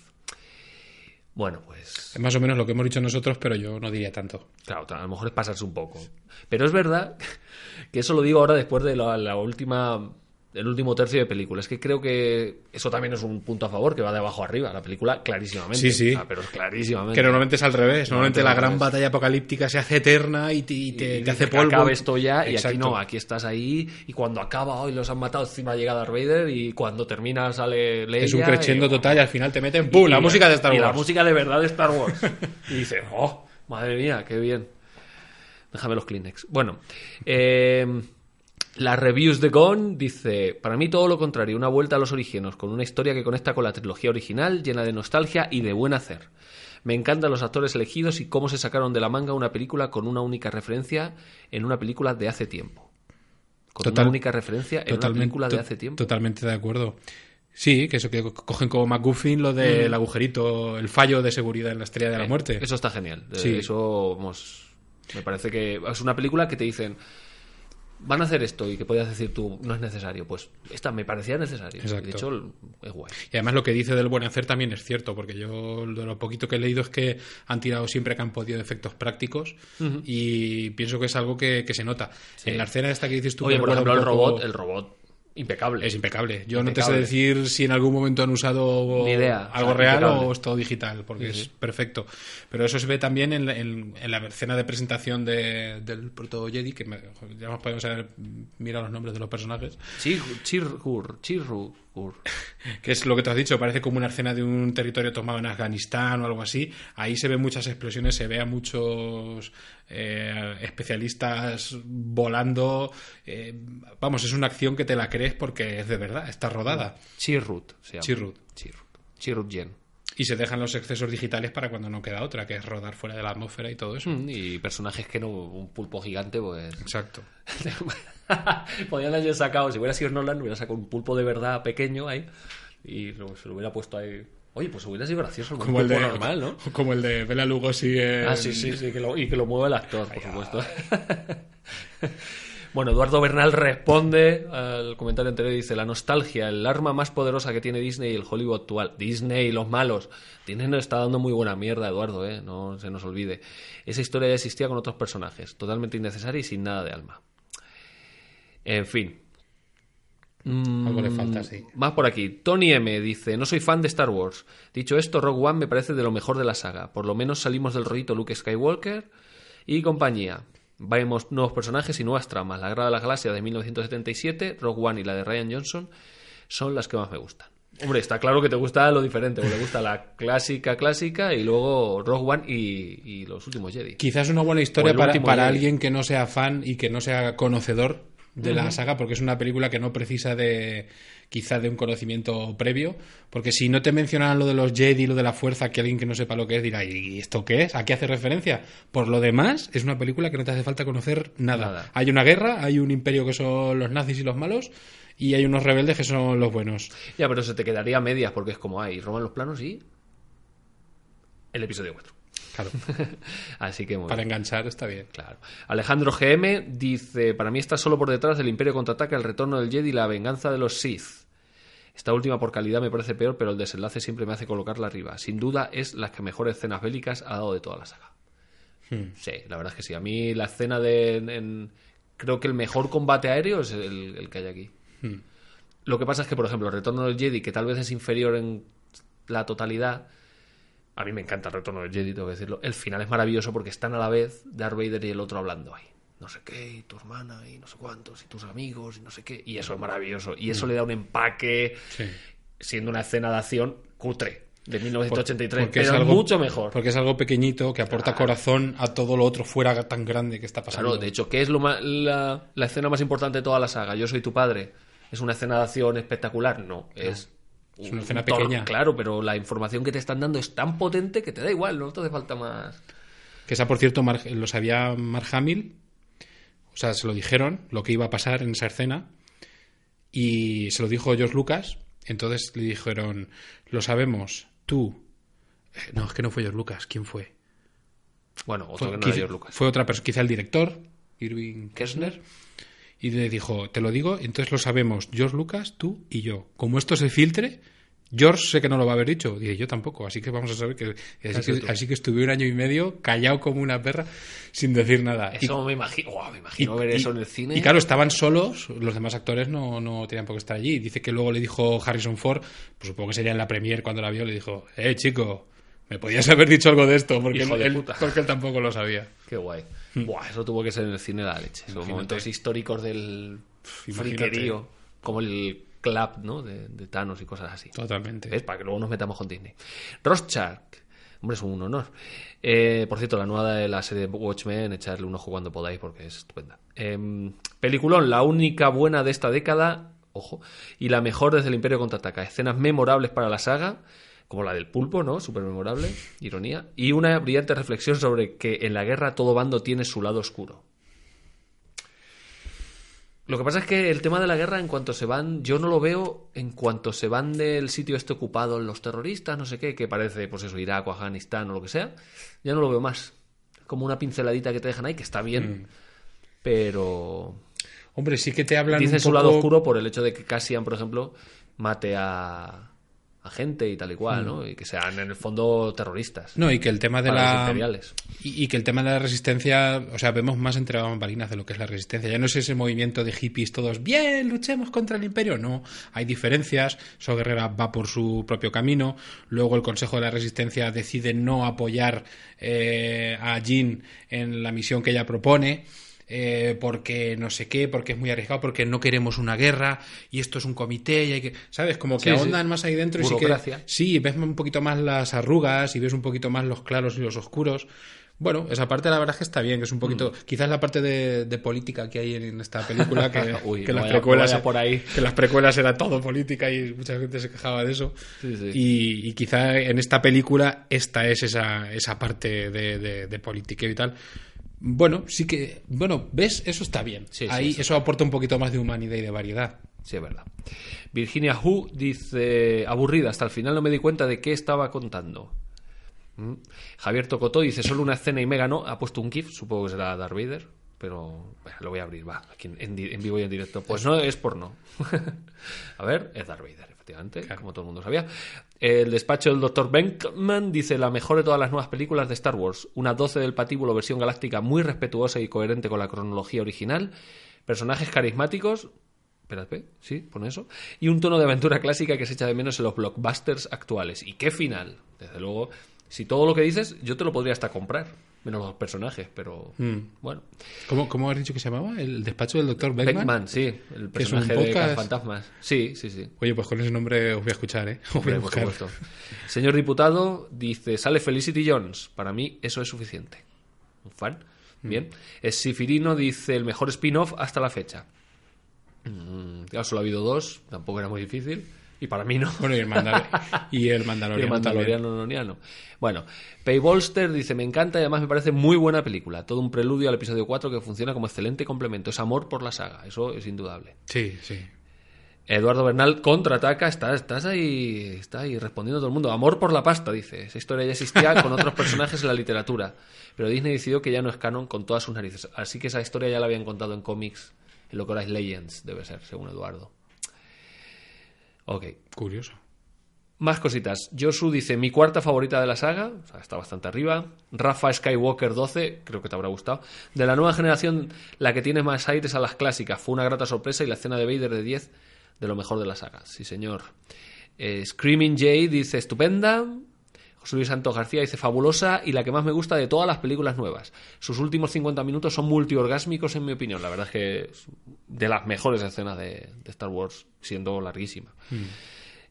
Bueno, pues Es más o menos lo que hemos dicho nosotros, pero yo no diría tanto. Claro, a lo mejor es pasarse un poco. Pero es verdad que eso lo digo ahora después de la, la última el último tercio de película. Es que creo que eso también es un punto a favor, que va de abajo arriba, la película clarísimamente. Sí, sí. Ah, pero clarísimamente. Que normalmente es al revés. Normalmente Normalmente la gran batalla apocalíptica se hace eterna y te, y te- Y te hace polvo. acabe esto ya y aquí no, aquí estás ahí y cuando acaba hoy los han matado encima llega Darth Vader y cuando termina sale Leia Es un crescendo y- total y al final te meten ¡pum! La música de Star y Wars. la música de verdad de Star Wars. y dices, oh, madre mía, qué bien. Déjame los Kleenex. Bueno, eh, las reviews de Gone dice, para mí todo lo contrario, una vuelta a los orígenes con una historia que conecta con la trilogía original, llena de nostalgia y de buen hacer. Me encantan los actores elegidos y cómo se sacaron de la manga una película con una única referencia en una película de hace tiempo. Con Total- una única referencia en una película de hace tiempo. Totalmente de acuerdo. Sí, que eso que co- cogen como McGuffin lo del agujerito, el fallo de seguridad en la estrella de la Eh, muerte. Eso está genial. Sí. Eso vamos, me parece que es una película que te dicen van a hacer esto y que podías decir tú no es necesario. Pues esta me parecía necesario. Exacto. De hecho, es guay. Y además lo que dice del buen hacer también es cierto, porque yo de lo poquito que he leído es que han tirado siempre que han podido de efectos prácticos y pienso que es algo que, que se nota. En la escena esta que dices tú... Oye, por ejemplo, poco- el robot impecable. Es impecable. Yo no te sé decir si en algún momento han usado idea. algo O sea, real impecable. o es todo digital, porque Sí, es sí. perfecto. Pero eso se ve también en, la- en- en la escena de presentación de- del proto Jedi, que me- ya nos podemos haber mirado los nombres de los personajes, Chir, Chirhur, Que es lo que te has dicho, parece como una escena de un territorio tomado en Afganistán o algo así. Ahí se ven muchas explosiones, se ve a muchos eh, especialistas volando. eh, vamos, es una acción que te la crees porque es de verdad, está rodada. Chirrut se llama. Chirrut. Chirrut. Chirrut Yen. Y se dejan los excesos digitales para cuando no queda otra, que es rodar fuera de la atmósfera y todo eso. Mm, Y personajes que no, un pulpo gigante, pues. Exacto. Podían haber sacado, si hubiera sido Nolan, hubiera sacado un pulpo de verdad pequeño ahí y lo- se lo hubiera puesto ahí. Oye, pues hubiera sido gracioso Como el de, normal, ¿no? Como el de Bela Lugosi en- Ah, sí, sí, sí, que lo- y que lo mueve el actor, por supuesto. bueno, Eduardo Bernal responde al comentario anterior y dice, la nostalgia, el arma más poderosa que tiene Disney y el Hollywood actual. Disney y los malos. Disney nos está dando muy buena mierda, Eduardo, ¿eh? no se nos olvide. Esa historia ya existía con otros personajes, totalmente innecesaria y sin nada de alma. En fin, Algo le falta, sí. más por aquí. Tony M dice, no soy fan de Star Wars. Dicho esto, Rogue One me parece de lo mejor de la saga. Por lo menos salimos del rollito Luke Skywalker y compañía. Vemos nuevos personajes y nuevas tramas. La Guerra de la Galaxia de 1977, Rogue One y la de Ryan Johnson son las que más me gustan. Hombre, está claro que te gusta lo diferente, porque te gusta la clásica clásica y luego Rogue One y, y los últimos Jedi. Quizás una buena historia para, para Jedi. alguien que no sea fan y que no sea conocedor de la saga, porque es una película que no precisa de quizá de un conocimiento previo, porque si no te mencionaran lo de los Jedi, lo de la fuerza, que alguien que no sepa lo que es dirá, ¿y esto qué es? ¿A qué hace referencia? Por lo demás, es una película que no te hace falta conocer nada. Nada. Hay una guerra, hay un imperio que son los nazis y los malos, y hay unos rebeldes que son los buenos. Ya, pero se te quedaría a medias porque es como, ay, roban los planos y... El episodio 4. Claro, Así que muy para bien. enganchar está bien. Claro. Alejandro GM dice: Para mí está solo por detrás del Imperio contraataca, el retorno del Jedi y la venganza de los Sith. Esta última por calidad me parece peor, pero el desenlace siempre me hace colocarla arriba. Sin duda es la que mejores escenas bélicas ha dado de toda la saga. Hmm. Sí, la verdad es que sí. A mí la escena de. en- en- creo que el mejor combate aéreo es el, el que hay aquí. Hmm. Lo que pasa es que, por ejemplo, el retorno del Jedi, que tal vez es inferior en la totalidad. A mí me encanta el retorno del Jedi, tengo que decirlo. El final es maravilloso porque están a la vez Darth Vader y el otro hablando ahí. No sé qué, y tu hermana, y no sé cuántos, y tus amigos, y no sé qué. Y eso es maravilloso. Y eso le da un empaque, Sí. siendo una escena de acción cutre, de 1983. Porque pero es algo mucho mejor. Porque es algo pequeñito que aporta corazón a todo lo otro fuera tan grande que está pasando. Claro, de hecho, ¿qué es lo ma- la, la escena más importante de toda la saga? Yo soy tu padre. ¿Es una escena de acción espectacular? No, es... Es una escena pequeña. Claro, pero la información que te están dando es tan potente que te da igual, no te hace falta más. Que esa, por cierto, lo sabía Mark Hamill. O sea, se lo dijeron lo que iba a pasar en esa escena. Y se lo dijo George Lucas. Entonces le dijeron, lo sabemos, tú. Eh, No, es que no fue George Lucas. ¿Quién fue? Bueno, otro Fue, que no era George Lucas. fue otra persona, quizá el director, Irving Kessner. Kessner, y le dijo, te lo digo, entonces lo sabemos George Lucas, tú y yo. Como esto se filtre, George sé que no lo va a haber dicho, y yo tampoco, así que vamos a saber que... Así, que, así que estuve un año y medio callado como una perra, sin decir nada. Y- Eso me imagino, Guau, me imagino y- ver y- eso en el cine. Y claro, estaban solos, los demás actores no, no tenían por qué estar allí. Dice que luego le dijo Harrison Ford, pues supongo que sería en la premier cuando la vio, le dijo, eh, chico, me podías haber dicho algo de esto, porque, Hijo de él, puta. porque él tampoco lo sabía. Qué guay. Buah, eso tuvo que ser en el cine la leche. Imagínate. momentos históricos del friquerío. Como el clap, ¿no? De, de Thanos y cosas así. Totalmente. ¿Ves? Para que luego nos metamos con Disney. Rorschach. Hombre, es un honor. Eh, por cierto, la nueva de la serie Watchmen, echarle un ojo cuando podáis porque es estupenda. Em, peliculón, la única buena de esta década, ojo, y la mejor desde el Imperio Contraataca. Escenas memorables para la saga, como la del pulpo, ¿no? Súper memorable, ironía. Y una brillante reflexión sobre que en la guerra todo bando tiene su lado oscuro. Lo que pasa es que el tema de la guerra, en cuanto se van, yo no lo veo en cuanto se van del sitio este ocupado los terroristas, no sé qué, que parece, pues eso, Irak o Afganistán o lo que sea, ya no lo veo más. Como una pinceladita que te dejan ahí, que está bien, pero Hombre, sí que te hablan dicen un su lado oscuro por el hecho de que Cassian, por ejemplo, mate a, a gente y tal y cual, ¿no? Y que sean en el fondo terroristas. Mm. No, y que el tema de la... Y, y que el tema de la resistencia, o sea, vemos más entre bambalinas de lo que es la resistencia. Ya no es ese movimiento de hippies todos, bien, luchemos contra el imperio. No, hay diferencias. So Guerrera va por su propio camino. Luego el Consejo de la Resistencia decide no apoyar eh, a Jean en la misión que ella propone. Eh, porque no sé qué, porque es muy arriesgado, porque no queremos una guerra y esto es un comité y hay que, ¿sabes? Como que Sí, sí. ahondan más ahí dentro y sí que. Sí, ves un poquito más las arrugas y ves un poquito más los claros y los oscuros. Bueno, esa parte la verdad es que está bien, que es un poquito, Mm. quizás la parte de, de política que hay en esta película, que, Uy, que no las vaya- precuelas vaya por ahí. que las precuelas era todo política y mucha gente se quejaba de eso. Sí, sí. Y, y quizá en esta película esta es esa, esa parte de, de, de política y tal. Bueno, sí que, bueno, ves, eso está bien. Sí, sí, Ahí eso eso aporta un poquito más de humanidad y de variedad. Sí, es verdad. Virginia Hu dice, aburrida, hasta el final no me di cuenta de qué estaba contando. Mm. Javier Tocotó dice, solo una escena y mega no. Ha puesto un GIF, supongo que será Darth Vader, pero bueno, lo voy a abrir, va, aquí en, en vivo y en directo. Pues no es porno. a ver, es Darth Vader, efectivamente, como todo el mundo sabía. El despacho del Dr. Benkman dice, la mejor de todas las nuevas películas de Star Wars. Una 12 del patíbulo versión galáctica muy respetuosa y coherente con la cronología original. Personajes carismáticos, Espérate, sí, pone eso. Y un tono de aventura clásica que se echa de menos en los blockbusters actuales. ¿Y qué final? Desde luego, si todo lo que dices, yo te lo podría hasta comprar. Menos los personajes, pero bueno. ¿Cómo, ¿Cómo has dicho que se llamaba? ¿El despacho del doctor Beckman? Beckman, sí, el ¿Que es un personaje de podcast? Fantasmas. Sí, sí, sí. Oye, pues con ese nombre os voy a escuchar, ¿eh? Os voy a por buscar. supuesto. Señor diputado, dice, sale Felicity Jones. Para mí eso es suficiente. Un fan. Mm. Bien. Es Sifirino dice, el mejor spin-off hasta la fecha. Mm, claro, solo ha habido dos. Tampoco era muy difícil. Y para mí no. Bueno, y el, Mandal y el Y Mandaloriano. el Mandaloriano noniano. Bueno, Paybolster dice, me encanta y además me parece muy buena película. Todo un preludio al episodio 4 que funciona como excelente complemento. Es amor por la saga, eso es indudable. Sí, sí. Eduardo Bernal contraataca, está, estás ahí, está ahí respondiendo a todo el mundo. Amor por la pasta, dice. Esa historia ya existía con otros personajes en la literatura. Pero Disney decidió que ya no es canon con todas sus narices. Así que esa historia ya la habían contado en cómics, en lo que ahora es Legends, debe ser, según Eduardo. Ok. Curioso. Más cositas. Josu dice, mi cuarta favorita de la saga, o sea, está bastante arriba. Rafa Skywalker 12, creo que te habrá gustado. De la nueva generación, la que tiene más aires a las clásicas. Fue una grata sorpresa y la escena de Vader de 10 de lo mejor de la saga. Sí, señor. Eh, Screaming Jay dice, estupenda. José Luis Santos García dice, fabulosa y la que más me gusta de todas las películas nuevas. Sus últimos 50 minutos son multiorgásmicos en mi opinión. La verdad es que es de las mejores escenas de, de Star Wars, siendo larguísima.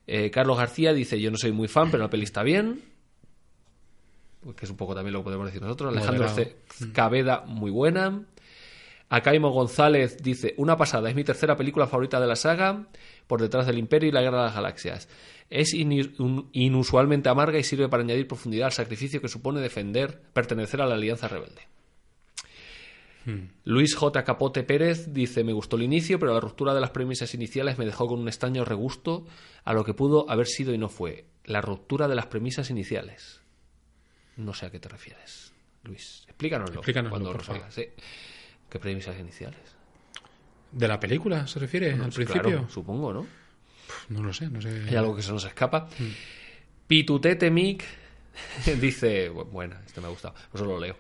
Eh, Carlos García dice, yo no soy muy fan, pero la peli está bien. Que es un poco también lo que podemos decir nosotros. Alejandro Cabeda, muy buena. Acaimo González dice, una pasada, es mi tercera película favorita de la saga, por detrás del Imperio y la Guerra de las Galaxias. Es inusualmente amarga y sirve para añadir profundidad al sacrificio que supone defender, pertenecer a la Alianza Rebelde. Luis J. Capote Pérez dice, me gustó el inicio, pero la ruptura de las premisas iniciales me dejó con un extraño regusto a lo que pudo haber sido y no fue. La ruptura de las premisas iniciales. No sé a qué te refieres. Luis, explícanoslo. Explícanoslo, cuando por lo favor. sí. ¿Qué premisas iniciales? ¿De la película se refiere al Pues principio? claro, supongo, ¿no? No lo sé, no sé. Hay algo que se nos escapa. Mm. Pitutete Mic dice, bu- bueno, este me ha gustado, pues lo leo.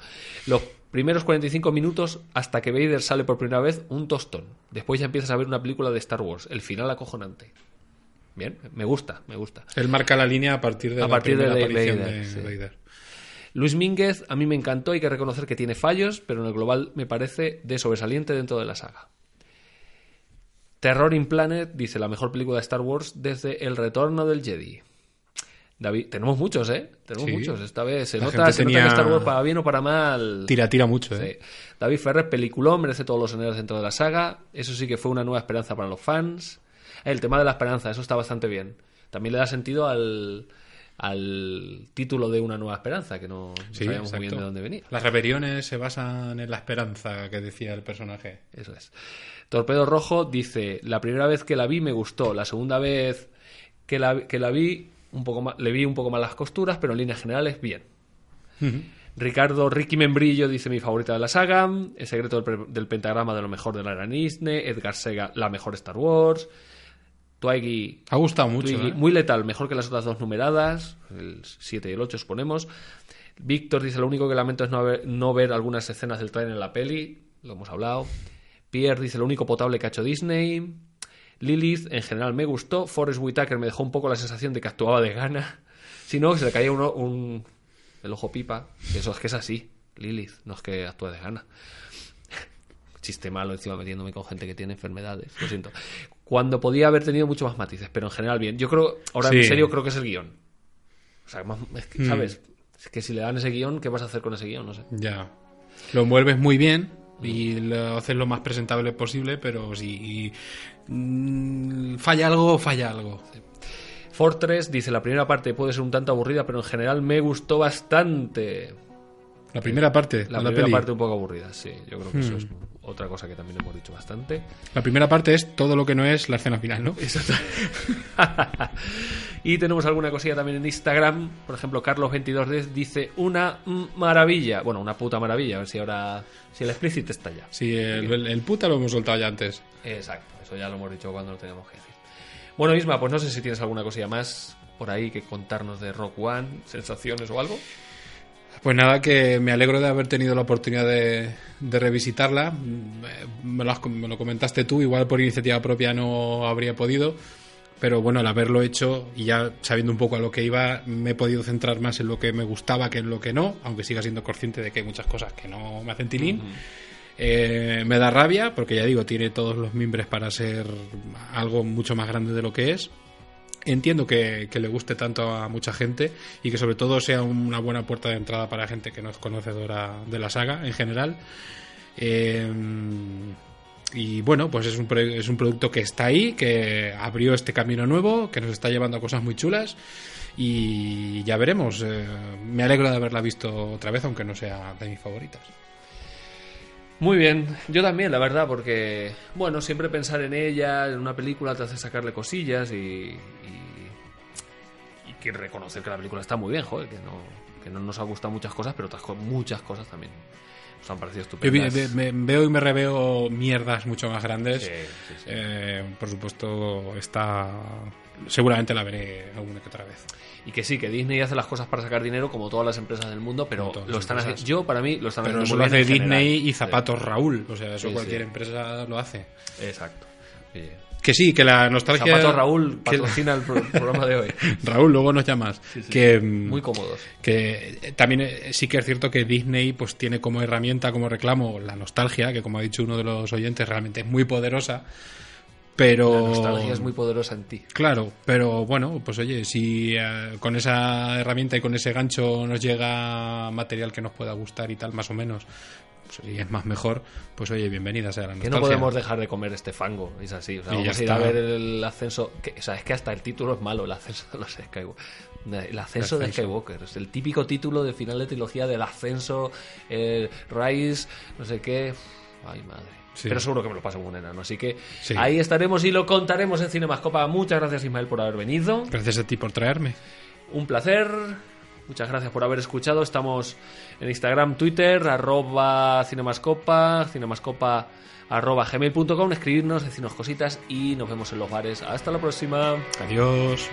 Los primeros 45 minutos hasta que Vader sale por primera vez, un tostón. Después ya empiezas a ver una película de Star Wars, el final acojonante. Bien, me gusta, me gusta. Él marca la línea a partir de A la partir de primera Vader, aparición de sí. Vader. Luis Mínguez, a mí me encantó, hay que reconocer que tiene fallos, pero en el global me parece de sobresaliente dentro de la saga. Terror in Planet dice la mejor película de Star Wars desde El Retorno del Jedi. David, tenemos muchos, ¿eh? Tenemos Sí. muchos. Esta vez se nota, se nota tenía- que Star Wars para bien o para mal. Tira, tira mucho, ¿eh? Sí. David Ferrer, peliculón, merece todos los honores dentro de la saga. Eso sí que fue una nueva esperanza para los fans. El tema de la esperanza, eso está bastante bien. También le da sentido al, al título de una nueva esperanza, que no, no Sí, sabíamos muy bien de dónde venía. Las rebeliones se basan en la esperanza que decía el personaje. Eso es. Torpedo Rojo dice, la primera vez que la vi me gustó, la segunda vez que la, que la vi, un poco más, le vi un poco más las costuras, pero en líneas generales, bien. Ricardo Ricky Membrillo dice mi favorita de la saga, El secreto del, del pentagrama de lo mejor de la era Disney, Edgar Sega, la mejor Star Wars, Twiggy, Ha gustado mucho, Twiggy, ¿eh? muy letal, mejor que las otras dos numeradas, el 7 y el 8 suponemos. Víctor dice lo único que lamento es no, haber- no ver algunas escenas del tren en la peli, lo hemos hablado. Pierre dice lo único potable que ha hecho Disney. Lilith, en general me gustó. Forrest Whitaker me dejó un poco la sensación de que actuaba de gana. Si no, se le caía uno, un, el ojo pipa. Eso es que es así. Lilith, no es que actúe de gana. Chiste malo encima metiéndome con gente que tiene enfermedades. Lo siento. Cuando podía haber tenido mucho más matices, pero en general bien. Yo creo, ahora en Sí. serio, creo que es el guion. O sea, más- es que, Mm. ¿sabes? Es que si le dan ese guion, ¿qué vas a hacer con ese guion? No sé. Ya. Lo envuelves muy bien Mm. y lo haces lo más presentable posible, pero si mm, falla algo, falla algo. Fortress dice, la primera parte puede ser un tanto aburrida, pero en general me gustó bastante. La primera parte La primera peli. parte un poco aburrida, sí. Yo creo que eso Hmm. es otra cosa que también hemos dicho bastante. La primera parte es todo lo que no es la escena final, ¿no? Exacto. y tenemos alguna cosilla también en Instagram. Por ejemplo, Carlos22 dice una maravilla. Bueno, una puta maravilla. A ver si ahora. Si el explícito está ya. Sí, el, el- el puta lo hemos soltado ya antes. Exacto. Eso ya lo hemos dicho cuando lo teníamos que decir. Bueno, Isma, pues no sé si tienes alguna cosilla más por ahí que contarnos de Rock One, sensaciones o algo. Pues nada, que me alegro de haber tenido la oportunidad de, de revisitarla. Me lo, has- me lo comentaste tú, igual por iniciativa propia no habría podido. Pero bueno, al haberlo hecho y ya sabiendo un poco a lo que iba, me he podido centrar más en lo que me gustaba que en lo que no, aunque siga siendo consciente de que hay muchas cosas que no me hacen tilín. Eh, me da rabia, porque ya digo, tiene todos los mimbres para ser algo mucho más grande de lo que es. Entiendo que, le guste tanto a mucha gente y que sobre todo sea una buena puerta de entrada para gente que no es conocedora de la saga en general. Eh, y bueno, pues es un, es un producto que está ahí, que abrió este camino nuevo, que nos está llevando a cosas muy chulas y ya veremos. Eh, me alegro de haberla visto otra vez, aunque no sea de mis favoritas. Muy bien, yo también, la verdad, porque, bueno, siempre pensar en ella, en una película, te hace sacarle cosillas y que reconocer que la película está muy bien, joder, que no, que no nos ha gustado muchas cosas, pero otras muchas cosas también nos han parecido Yo estupendas. ve- me- veo y me reveo mierdas mucho más grandes. Sí, sí, sí. Eh, por supuesto, está. Seguramente la veré alguna que otra vez. Y que sí, que Disney hace las cosas para sacar dinero como todas las empresas del mundo, pero lo están haciendo. Yo, para mí, lo están Pero haciendo eso muy lo hace general. Disney y zapatos Raúl. O sea, eso cualquier empresa lo hace. Exacto. Que sí, que la nostalgia. Zapatos Raúl que- patrocina el pro- programa de hoy. Raúl, luego nos llamas. Sí, sí. Que, mm, Muy cómodos. que eh, también eh, sí que es cierto que Disney pues tiene como herramienta, como reclamo, la nostalgia, que como ha dicho uno de los oyentes, realmente es muy poderosa. Pero. La nostalgia es muy poderosa en ti. Claro, pero bueno, pues oye, si eh, con esa herramienta y con ese gancho nos llega material que nos pueda gustar y tal, más o menos, pues, y es más mejor, pues oye, bienvenida sea la Que nostalgia. no podemos dejar de comer este fango, es así. O sea, vamos a ir a ver el ascenso. Que, o sea, es que hasta el título es malo, el ascenso de los Skywalker. El ascenso de. Skywalker. Es el típico título de final de trilogía del ascenso, el Rise, no sé qué. Ay, madre. Sí. Pero seguro que me lo paso un enano. Así que Sí. ahí estaremos y lo contaremos en Cinemascopa. Muchas gracias, Ismael, por haber venido. Gracias a ti por traerme. Un placer. Muchas gracias por haber escuchado. Estamos en Instagram, Twitter, arroba cinemascopa, cinemascopa arroba gmail.com, escribirnos, decirnos cositas y nos vemos en los bares. Hasta la próxima. Adiós.